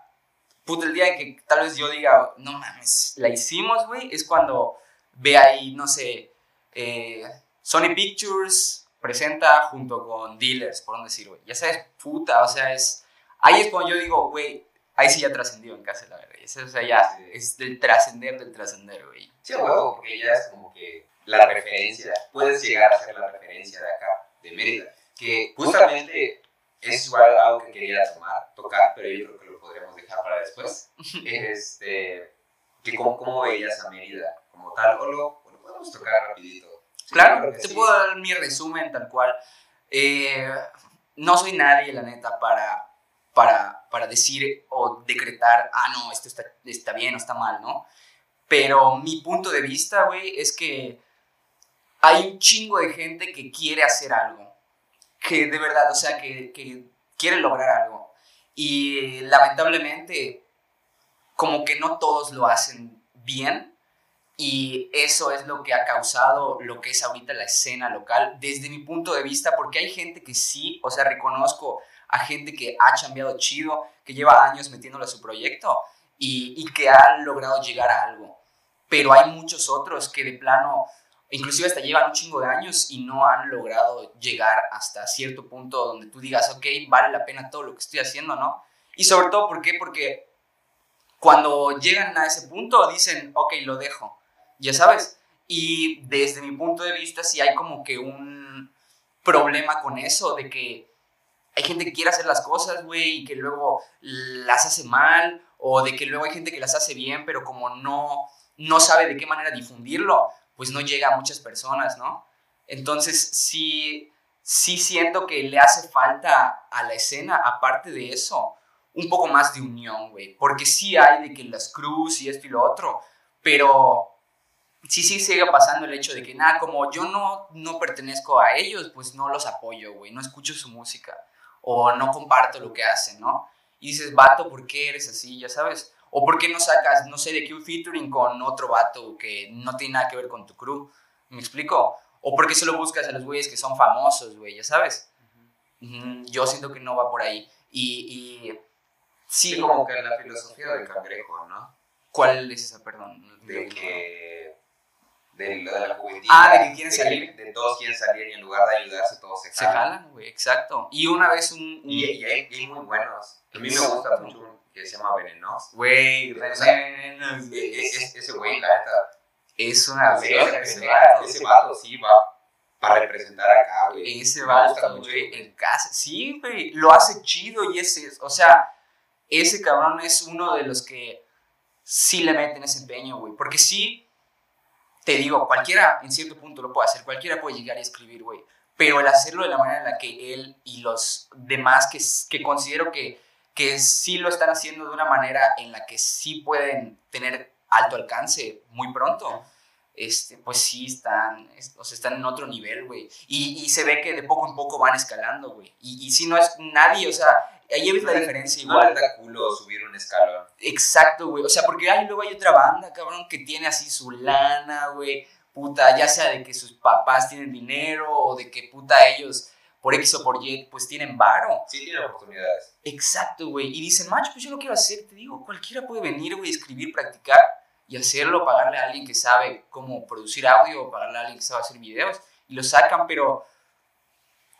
puto, el día en que tal vez yo diga, no mames, la hicimos, güey, es cuando ve ahí, no sé, eh, Sony Pictures presenta junto con Dealers, por no decir, güey. Ya sabes, puta, o sea, es. Ahí es cuando yo digo, güey, ahí sí ya trascendió en casa, la verdad. O sea, ya Sí. es del trascender del trascender, güey. Sí, huevo, porque ya es como que la referencia, puedes llegar a ser la referencia de acá, de Mérida, que justamente es igual algo que quería tomar, tocar, pero yo creo que lo podríamos dejar para después. <laughs> este, que cómo, cómo veías a Mérida como tal, o lo, lo podemos tocar rapidito. Sí, Claro, te sí. puedo dar mi resumen tal cual. Eh, no soy nadie, la neta, para, para, para decir o decretar, ah, no, esto está, está bien o está mal, ¿no? Pero mi punto de vista, güey, es que hay un chingo de gente que quiere hacer algo. Que de verdad, o sea, que, que quiere lograr algo. Y lamentablemente, como que no todos lo hacen bien. Y eso es lo que ha causado lo que es ahorita la escena local, desde mi punto de vista, porque hay gente que sí, o sea, reconozco a gente que ha cambiado chido, que lleva años metiéndole a su proyecto y, y que ha logrado llegar a algo. Pero hay muchos otros que de plano, inclusive hasta llevan un chingo de años y no han logrado llegar hasta cierto punto donde tú digas, ok, vale la pena todo lo que estoy haciendo, ¿no? Y sobre todo, ¿por qué? Porque cuando llegan a ese punto dicen, ok, lo dejo, ya sabes. Y desde mi punto de vista sí hay como que un problema con eso, de que hay gente que quiere hacer las cosas, güey, y que luego las hace mal, o de que luego hay gente que las hace bien, pero como no, no sabe de qué manera difundirlo, pues no llega a muchas personas, ¿no? Entonces sí, sí siento que le hace falta a la escena, aparte de eso, un poco más de unión, güey. Porque sí hay de que las cruz y esto y lo otro, pero sí, sí sigue pasando el hecho de que, nada, como yo no, no pertenezco a ellos, pues no los apoyo, güey, no escucho su música o no comparto lo que hacen, ¿no? Y dices, vato, ¿por qué eres así? Ya sabes. O ¿por qué no sacas, no sé, de qué un featuring con otro vato que no tiene nada que ver con tu crew? ¿Me explico? O ¿por qué solo buscas a los güeyes que son famosos, güey? Ya sabes. Yo siento que no va por ahí. Y, y sí, Sí, como que la filosofía del cangrejo, ¿no? ¿cuál es esa, perdón? De que. De lo de la juventud. Ah, de que quieren salir. De, todos quieren salir y en lugar de ayudarse, todos se Se jalan. jalan, güey, exacto. Y una vez un... un- Y, y hay, y hay muy buenos. A mí me gusta mucho que se llama Venenos. Güey, ese güey, la neta. es una ese, verga, ese, vato, sí va para representar acá, güey. Ese vato, güey, en casa. Sí, güey, lo hace chido y ese, o sea, ese cabrón es uno de los que sí le meten ese empeño, güey. Porque sí, te digo, cualquiera en cierto punto lo puede hacer, cualquiera puede llegar y escribir, güey. Pero el hacerlo de la manera en la que él y los demás que, que considero que, que sí lo están haciendo de una manera en la que sí pueden tener alto alcance muy pronto, este, pues sí están, o sea, están en otro nivel, güey. Y, y, se ve que de poco en poco van escalando, güey. Y, y si no es nadie, o sea, ahí ves la diferencia igual. Da culo subir un escalón. Exacto, güey. O sea, porque ahí luego hay otra banda, cabrón, que tiene así su lana, güey. Puta, ya sea de que sus papás tienen dinero o de que puta ellos por X o por Y, pues tienen varo. Sí, tienen oportunidades. Exacto, güey. Y dicen, macho, pues yo lo quiero hacer. Te digo, cualquiera puede venir, güey, escribir, practicar y hacerlo, pagarle a alguien que sabe cómo producir audio, o pagarle a alguien que sabe hacer videos, y lo sacan, pero,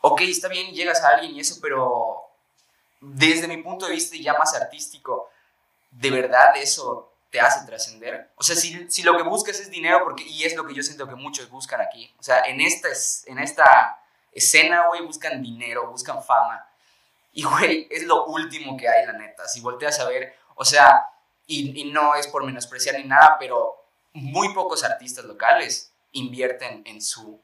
ok, está bien, llegas a alguien y eso, pero desde mi punto de vista ya más artístico, ¿de verdad eso te hace trascender? O sea, si, si, lo que buscas es dinero, porque, y es lo que yo siento que muchos buscan aquí, o sea, en esta, en esta escena, güey, buscan dinero, buscan fama, y, güey, es lo último que hay, la neta, si volteas a ver, o sea, y, no es por menospreciar ni nada, pero muy pocos artistas locales invierten en su,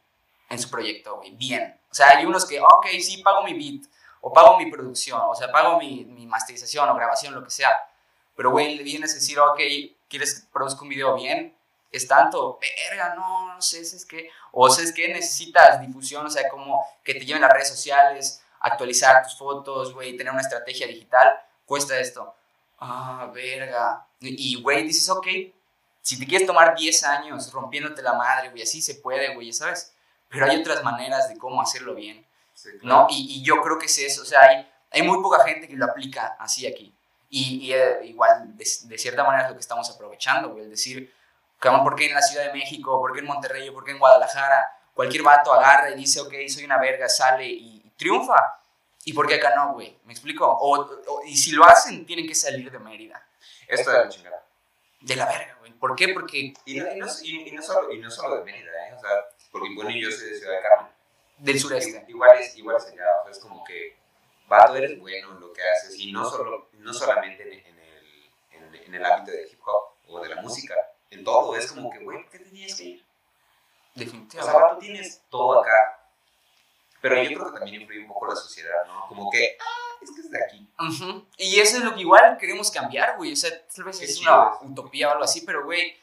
en su proyecto, güey, bien. O sea, hay unos que, ok, sí, pago mi beat, o pago mi producción, o sea, pago mi, mi masterización o grabación, lo que sea. Pero, güey, le vienes a decir, ok, ¿quieres que produzca un video bien? Es tanto, verga, no, no sé, es que, o sea, es que necesitas difusión, o sea, como que te lleven las redes sociales, actualizar tus fotos, güey, tener una estrategia digital, cuesta esto ah, verga. Y, güey, dices, ok, si te quieres tomar 10 años rompiéndote la madre, güey, así se puede, güey, ¿sabes? Pero hay otras maneras de cómo hacerlo bien, ¿no? Y, yo creo que es eso, o sea, hay, hay muy poca gente que lo aplica así aquí. Y, eh, igual, de, cierta manera es lo que estamos aprovechando, güey, el decir, ¿por qué en la Ciudad de México? ¿Por qué en Monterrey? ¿Por qué en Guadalajara? Cualquier vato agarra y dice, ok, soy una verga, sale y triunfa. ¿Y por qué acá no, güey? ¿Me explico? O, y si lo hacen, tienen que salir de Mérida. Esto de la chingada. De la verga, güey. ¿Por qué? Porque... Y no, y no, y no, solo, y no solo de Mérida, ¿eh? O sea, porque bueno, yo soy de Ciudad de Carmen. Del sureste. Igual es, igual es allá, o sea, es como que, vato, eres bueno en lo que haces, y no, solo, no solamente en, en, el, en, en el ámbito del hip hop o de la música, en todo, es como que, güey, ¿por qué tenías que ir? Definitivamente. O sea, vato, tienes todo acá, pero yo creo que también influye un poco la sociedad, ¿no? Como que, ah, es que es de aquí. Y eso es lo que igual queremos cambiar, güey. O sea, tal vez es una utopía o algo así, pero, güey,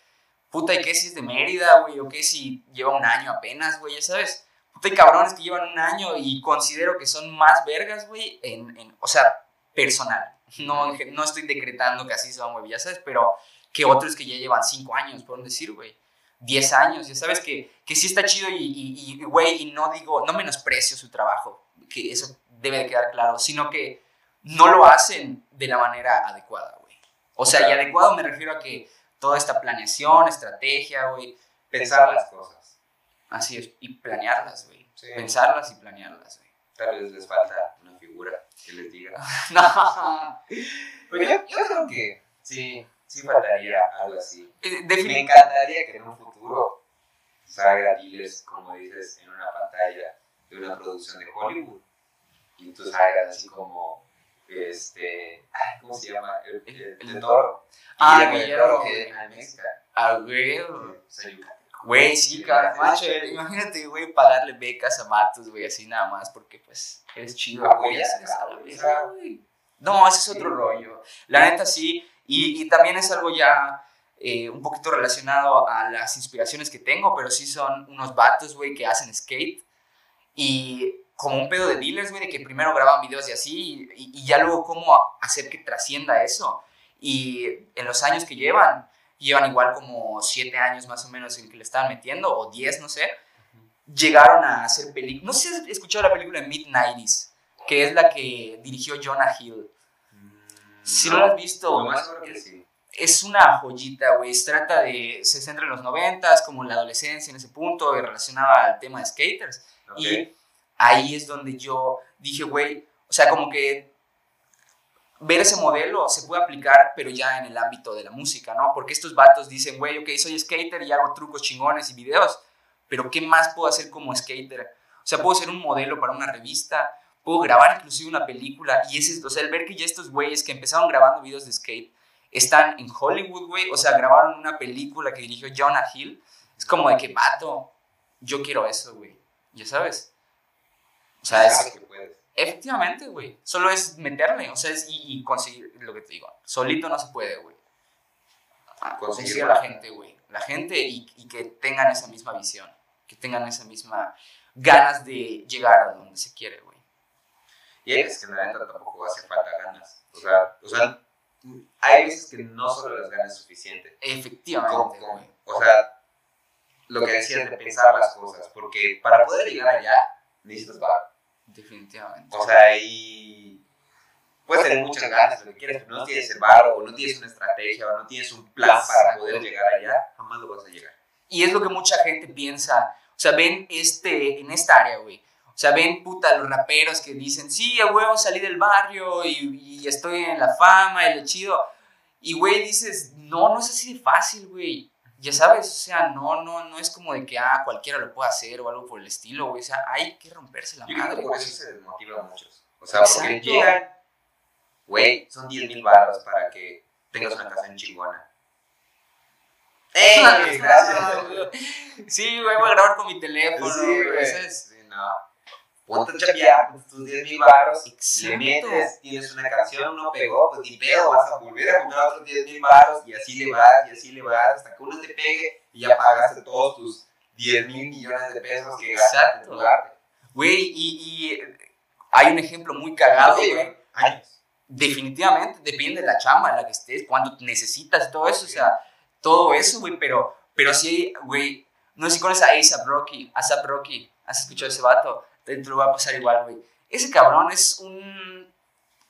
puta, ¿y qué si es de Mérida, güey? ¿O qué si lleva un año apenas, güey? Ya sabes. Puta, hay cabrones que llevan un año y considero que son más vergas, güey, en, en, o sea, personal. No, no estoy decretando que así son, güey, ya sabes, pero que otros que ya llevan cinco años, por decir, güey. 10 años, ya sabes que, que sí está chido y, güey, y, no digo, no menosprecio su trabajo, que eso debe de quedar claro, sino que no lo hacen de la manera adecuada, güey. O sea, y adecuado me refiero a que toda esta planeación, estrategia, güey. Pensar las cosas. Así es, y planearlas, güey. Pensarlas y planearlas, güey. Tal vez les falta una figura que les diga. <laughs> no. Pero yo, yo creo que sí sí faltaría algo así. Eh, Me encantaría que en un futuro salga Diles, como dices, en una pantalla de una producción de Hollywood. Y tú salgas así como este ¿cómo se llama? el, el, toro ah el toro que ah güey güey sí macho imagínate güey pagarle becas a Matos güey así nada más porque pues eres chido güey no ese es otro rollo. La neta sí y, también es algo ya eh, un poquito relacionado a las inspiraciones que tengo, pero sí son unos vatos, güey, que hacen skate. Y como un pedo de dealers, güey, de que primero graban videos y así, y, ya luego cómo hacer que trascienda eso. Y en los años que llevan, llevan igual como siete años más o menos en que le estaban metiendo, o diez, no sé, llegaron a hacer películas. No sé si has escuchado la película Mid-90s, que es la que dirigió Jonah Hill. Si no, lo has visto, es una joyita, güey. Se trata de. Se centra en los noventas, como la adolescencia en ese punto, y relacionada al tema de skaters. Y ahí es donde yo dije, güey, o sea, como que ver ese modelo se puede aplicar, pero ya en el ámbito de la música, ¿no? Porque estos vatos dicen, güey, ok, soy skater y hago trucos chingones y videos, pero ¿qué más puedo hacer como skater? O sea, puedo ser un modelo para una revista, puedo grabar inclusive una película. Y ese, o sea, el ver que ya estos güeyes que empezaron grabando videos de skate están en Hollywood, güey, o sea, grabaron una película que dirigió Jonah Hill, es como de que, vato, yo quiero eso, güey, ya sabes. O sea, es... Que puedes. Efectivamente, güey, solo es meterle, o sea, es, y, conseguir lo que te digo, solito no se puede, güey. Conseguir a la gente, güey. la gente y, y que tengan esa misma visión, que tengan esa misma ganas de llegar a donde se quiere. Y hay veces que en la neta tampoco hace falta ganas. O sea, o sea, hay veces que no solo las ganas es suficiente. Efectivamente, Como- como- o sea, lo que decías de pensar las cosas. Porque para poder llegar allá, necesitas bar. Definitivamente. O sea, y puedes tener muchas ganas, lo que quieras, pero no tienes el bar, o no tienes una estrategia, o no tienes un plan para poder llegar allá, jamás lo vas a llegar. Y es lo que mucha gente piensa. O sea, ven este, en esta área, güey. O sea, ven puta los raperos que dicen, sí, a huevo salí del barrio y, y estoy en la fama y lo chido. Y, güey, dices, no, no es así de fácil, güey. Ya sabes, o sea, no, no, no es como de que, ah, cualquiera lo puede hacer o algo por el estilo, güey. O sea, hay que romperse la Yo creo madre, que por eso se desmotiva a muchos. O sea, porque Exacto. llegan, güey, son 10 mil barras para que tengas una casa en chingona. <laughs> ¡Ey! Gracias. Sí, güey, voy a grabar con mi teléfono, Sí, güey. es- Sí, no. Ponte a chapear con tus 10 mil barros, le Exacto. metes, tienes una canción, no pegó, pues ni pedo, vas a volver a comprar otros 10 mil barros y así le vas, y así le vas, hasta que uno te pegue y ya pagaste todos tus 10 mil millones de pesos que gastaste Exacto. Güey, y, y hay un ejemplo muy cagado, güey. Definitivamente, depende de la chamba en la que estés, cuando necesitas todo eso, o sea, todo eso, güey, pero, pero sí, güey, no sé si conoces a A$AP Rocky, A$AP Rocky, ¿has escuchado ese vato? Lo va a pasar igual, güey. Ese cabrón es un...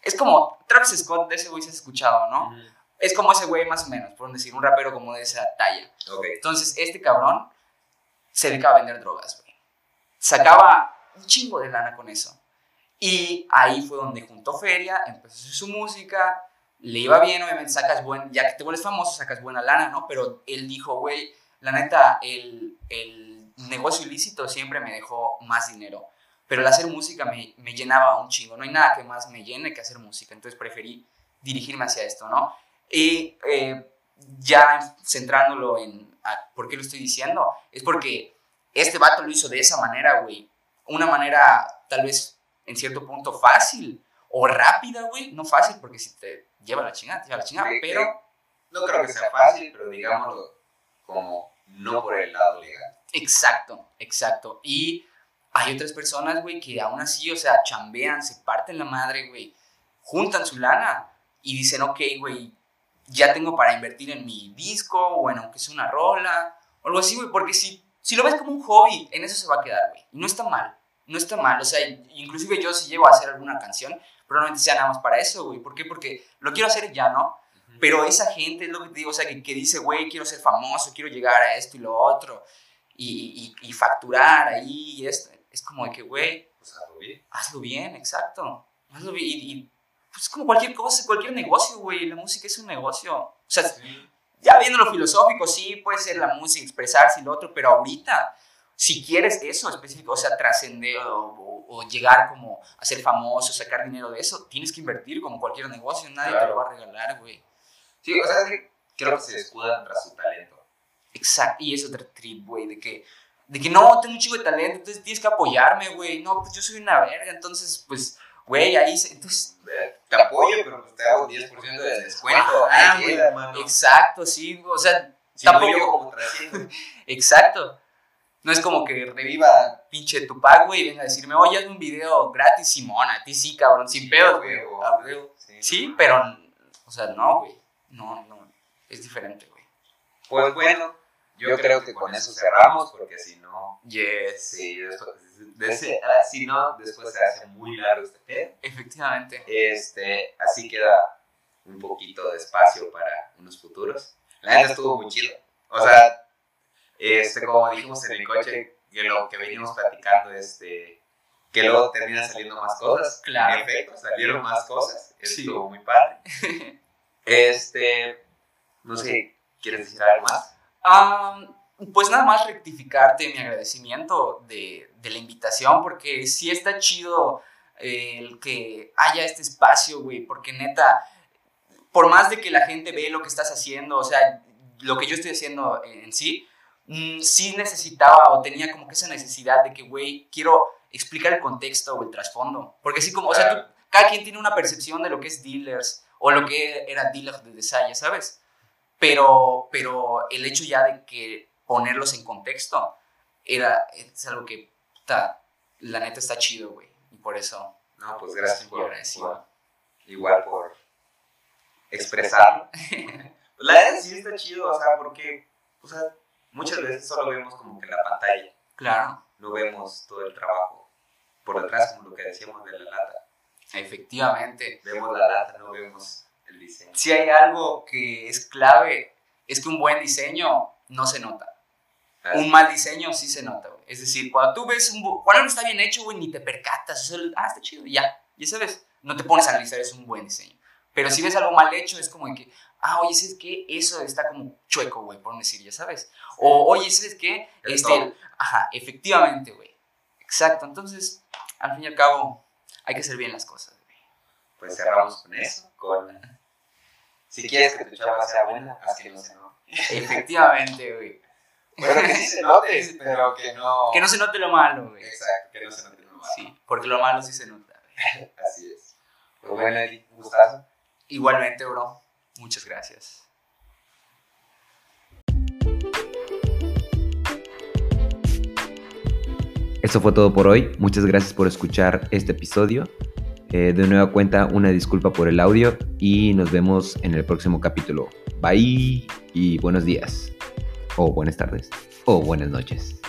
Es como Travis Scott, de ese güey se has escuchado, ¿no? Es como ese güey más o menos, por decir, un rapero como de esa talla. Ok. Entonces, este cabrón se dedicaba a vender drogas, güey. Sacaba un chingo de lana con eso. Y ahí fue donde juntó feria, empezó a hacer su música, le iba bien, obviamente sacas buen, ya que te vuelves famoso, sacas buena lana, ¿no? Pero él dijo, güey, la neta, el, el negocio ilícito siempre me dejó más dinero. Pero el hacer música me, me llenaba un chingo. No hay nada que más me llene que hacer música. Entonces preferí dirigirme hacia esto, ¿no? Y eh, ya centrándolo en a por qué lo estoy diciendo, es porque este vato lo hizo de esa manera, güey. Una manera tal vez en cierto punto fácil o rápida, güey. No fácil porque si te lleva la chingada, te lleva la chingada, pero No creo que sea fácil, pero digámoslo como no por el lado legal. exacto, exacto. Y hay otras personas, güey, que aún así, o sea, chambean, se parten la madre, güey, juntan su lana y dicen, ok, güey, ya tengo para invertir en mi disco o en aunque sea una rola o algo así, güey, porque si, si lo ves como un hobby, en eso se va a quedar, güey. Y no está mal, no está mal. O sea, inclusive yo si llego a hacer alguna canción, probablemente sea nada más para eso, güey. ¿Por qué? Porque lo quiero hacer ya, ¿no? Pero esa gente es lo que te digo, o sea, que, que dice, güey, quiero ser famoso, quiero llegar a esto y lo otro, y, y, y facturar ahí, y esto. Es como de que, güey, Pues hazlo bien. hazlo bien, exacto. Hazlo bien. Y, y, pues es como cualquier cosa, cualquier negocio, güey. La música es un negocio. O sea, ya viendo lo filosófico, sí, puede ser la música, expresarse y lo otro, pero ahorita, si quieres eso específico, o sea, trascender o, o- o llegar como a ser famoso, sacar dinero de eso, tienes que invertir como cualquier negocio. Nadie te Claro. lo va a regalar, güey. Sí, o sea, es que creo que se escudan tras su talento. Exacto, y es otro trip, güey, de que, de que no, tengo un chico de talento, entonces tienes que apoyarme, güey. No, pues yo soy una verga, entonces, pues, güey, ahí, se- entonces, Eh, Te apoyo, pero te hago 10% de descuento. Ah, güey. exacto, sí, o sea, Si no, tampoco- yo como 300. <laughs> exacto. No es como que reviva pinche Tupac, güey, y venga a decirme, oye, hazme un video gratis, Simón, a ti sí, cabrón, sin pedos, güey. Sí. Sí, pero, o sea, no, güey, no, no, es diferente, güey. Pues bueno, yo creo que con eso cerramos, porque si no, Yes. sí, después, si no, después se hace muy largo este pedo. Efectivamente. Este, así queda un poquito de espacio para unos futuros. La neta estuvo muy chido. O sea, este, como dijimos en el coche, que lo que venimos platicando, este, que luego terminan saliendo más cosas. Claro. En efecto, salieron más cosas. Sí. Estuvo muy padre. <laughs> Este, no sé, ¿quieres decir algo más? Ah, pues nada más rectificarte mi agradecimiento de, de la invitación, porque sí está chido eh, el que haya este espacio, güey, porque neta, por más de que la gente ve lo que estás haciendo, o sea, lo que yo estoy haciendo en sí, mm, sí necesitaba o tenía como que esa necesidad de que, güey, quiero explicar el contexto o el trasfondo, porque así como, o sea, tú- cada quien tiene una percepción de lo que es dealers o lo que era dealers de Desaya, ¿sabes? Pero, pero el hecho ya de que ponerlos en contexto era, es algo que, puta, la neta está chido, güey. Y por eso, No, pues gracias estoy por, por- igual por expresarlo. Pues <laughs> la verdad sí está chido, o sea, porque, o sea, muchas veces solo vemos como que la pantalla, Claro, no vemos todo el trabajo por detrás, como lo que decíamos de la lata. efectivamente. Vemos la lata, no vemos diseño. Si hay algo que es clave, es que un buen diseño no se nota. Un mal diseño sí se nota, güey. Es decir, cuando tú ves un... Cuando algo está bien hecho, güey, ni te percatas. Es el, ah, está chido, ya. Ya sabes, no te pones a analizar, es un buen diseño. Pero si ves algo mal hecho, es como que, ah, oye, ¿sabes qué? Eso está como chueco, güey, por no decir, ya sabes. O, oye, ¿sabes qué? El Este, ajá, efectivamente, güey. Exacto. Entonces, al fin y al cabo, hay que hacer bien las cosas, güey. Pues cerramos con eso, con... Si quieres que tu chava sea buena, haz que no se note. Efectivamente, güey. Bueno, que sí se <laughs> note, pero que no... Que no se note lo malo, güey. Exacto, que no se note nomás. Sí, porque lo malo sí se nota, güey. <laughs> Así es. Pues bueno, Eddie, un gustazo. Igualmente, bro. Muchas gracias. Eso fue todo por hoy. Muchas gracias por escuchar este episodio. Eh, de nueva cuenta, una disculpa por el audio y nos vemos en el próximo capítulo. Bye y buenos días. O buenas tardes. O buenas noches.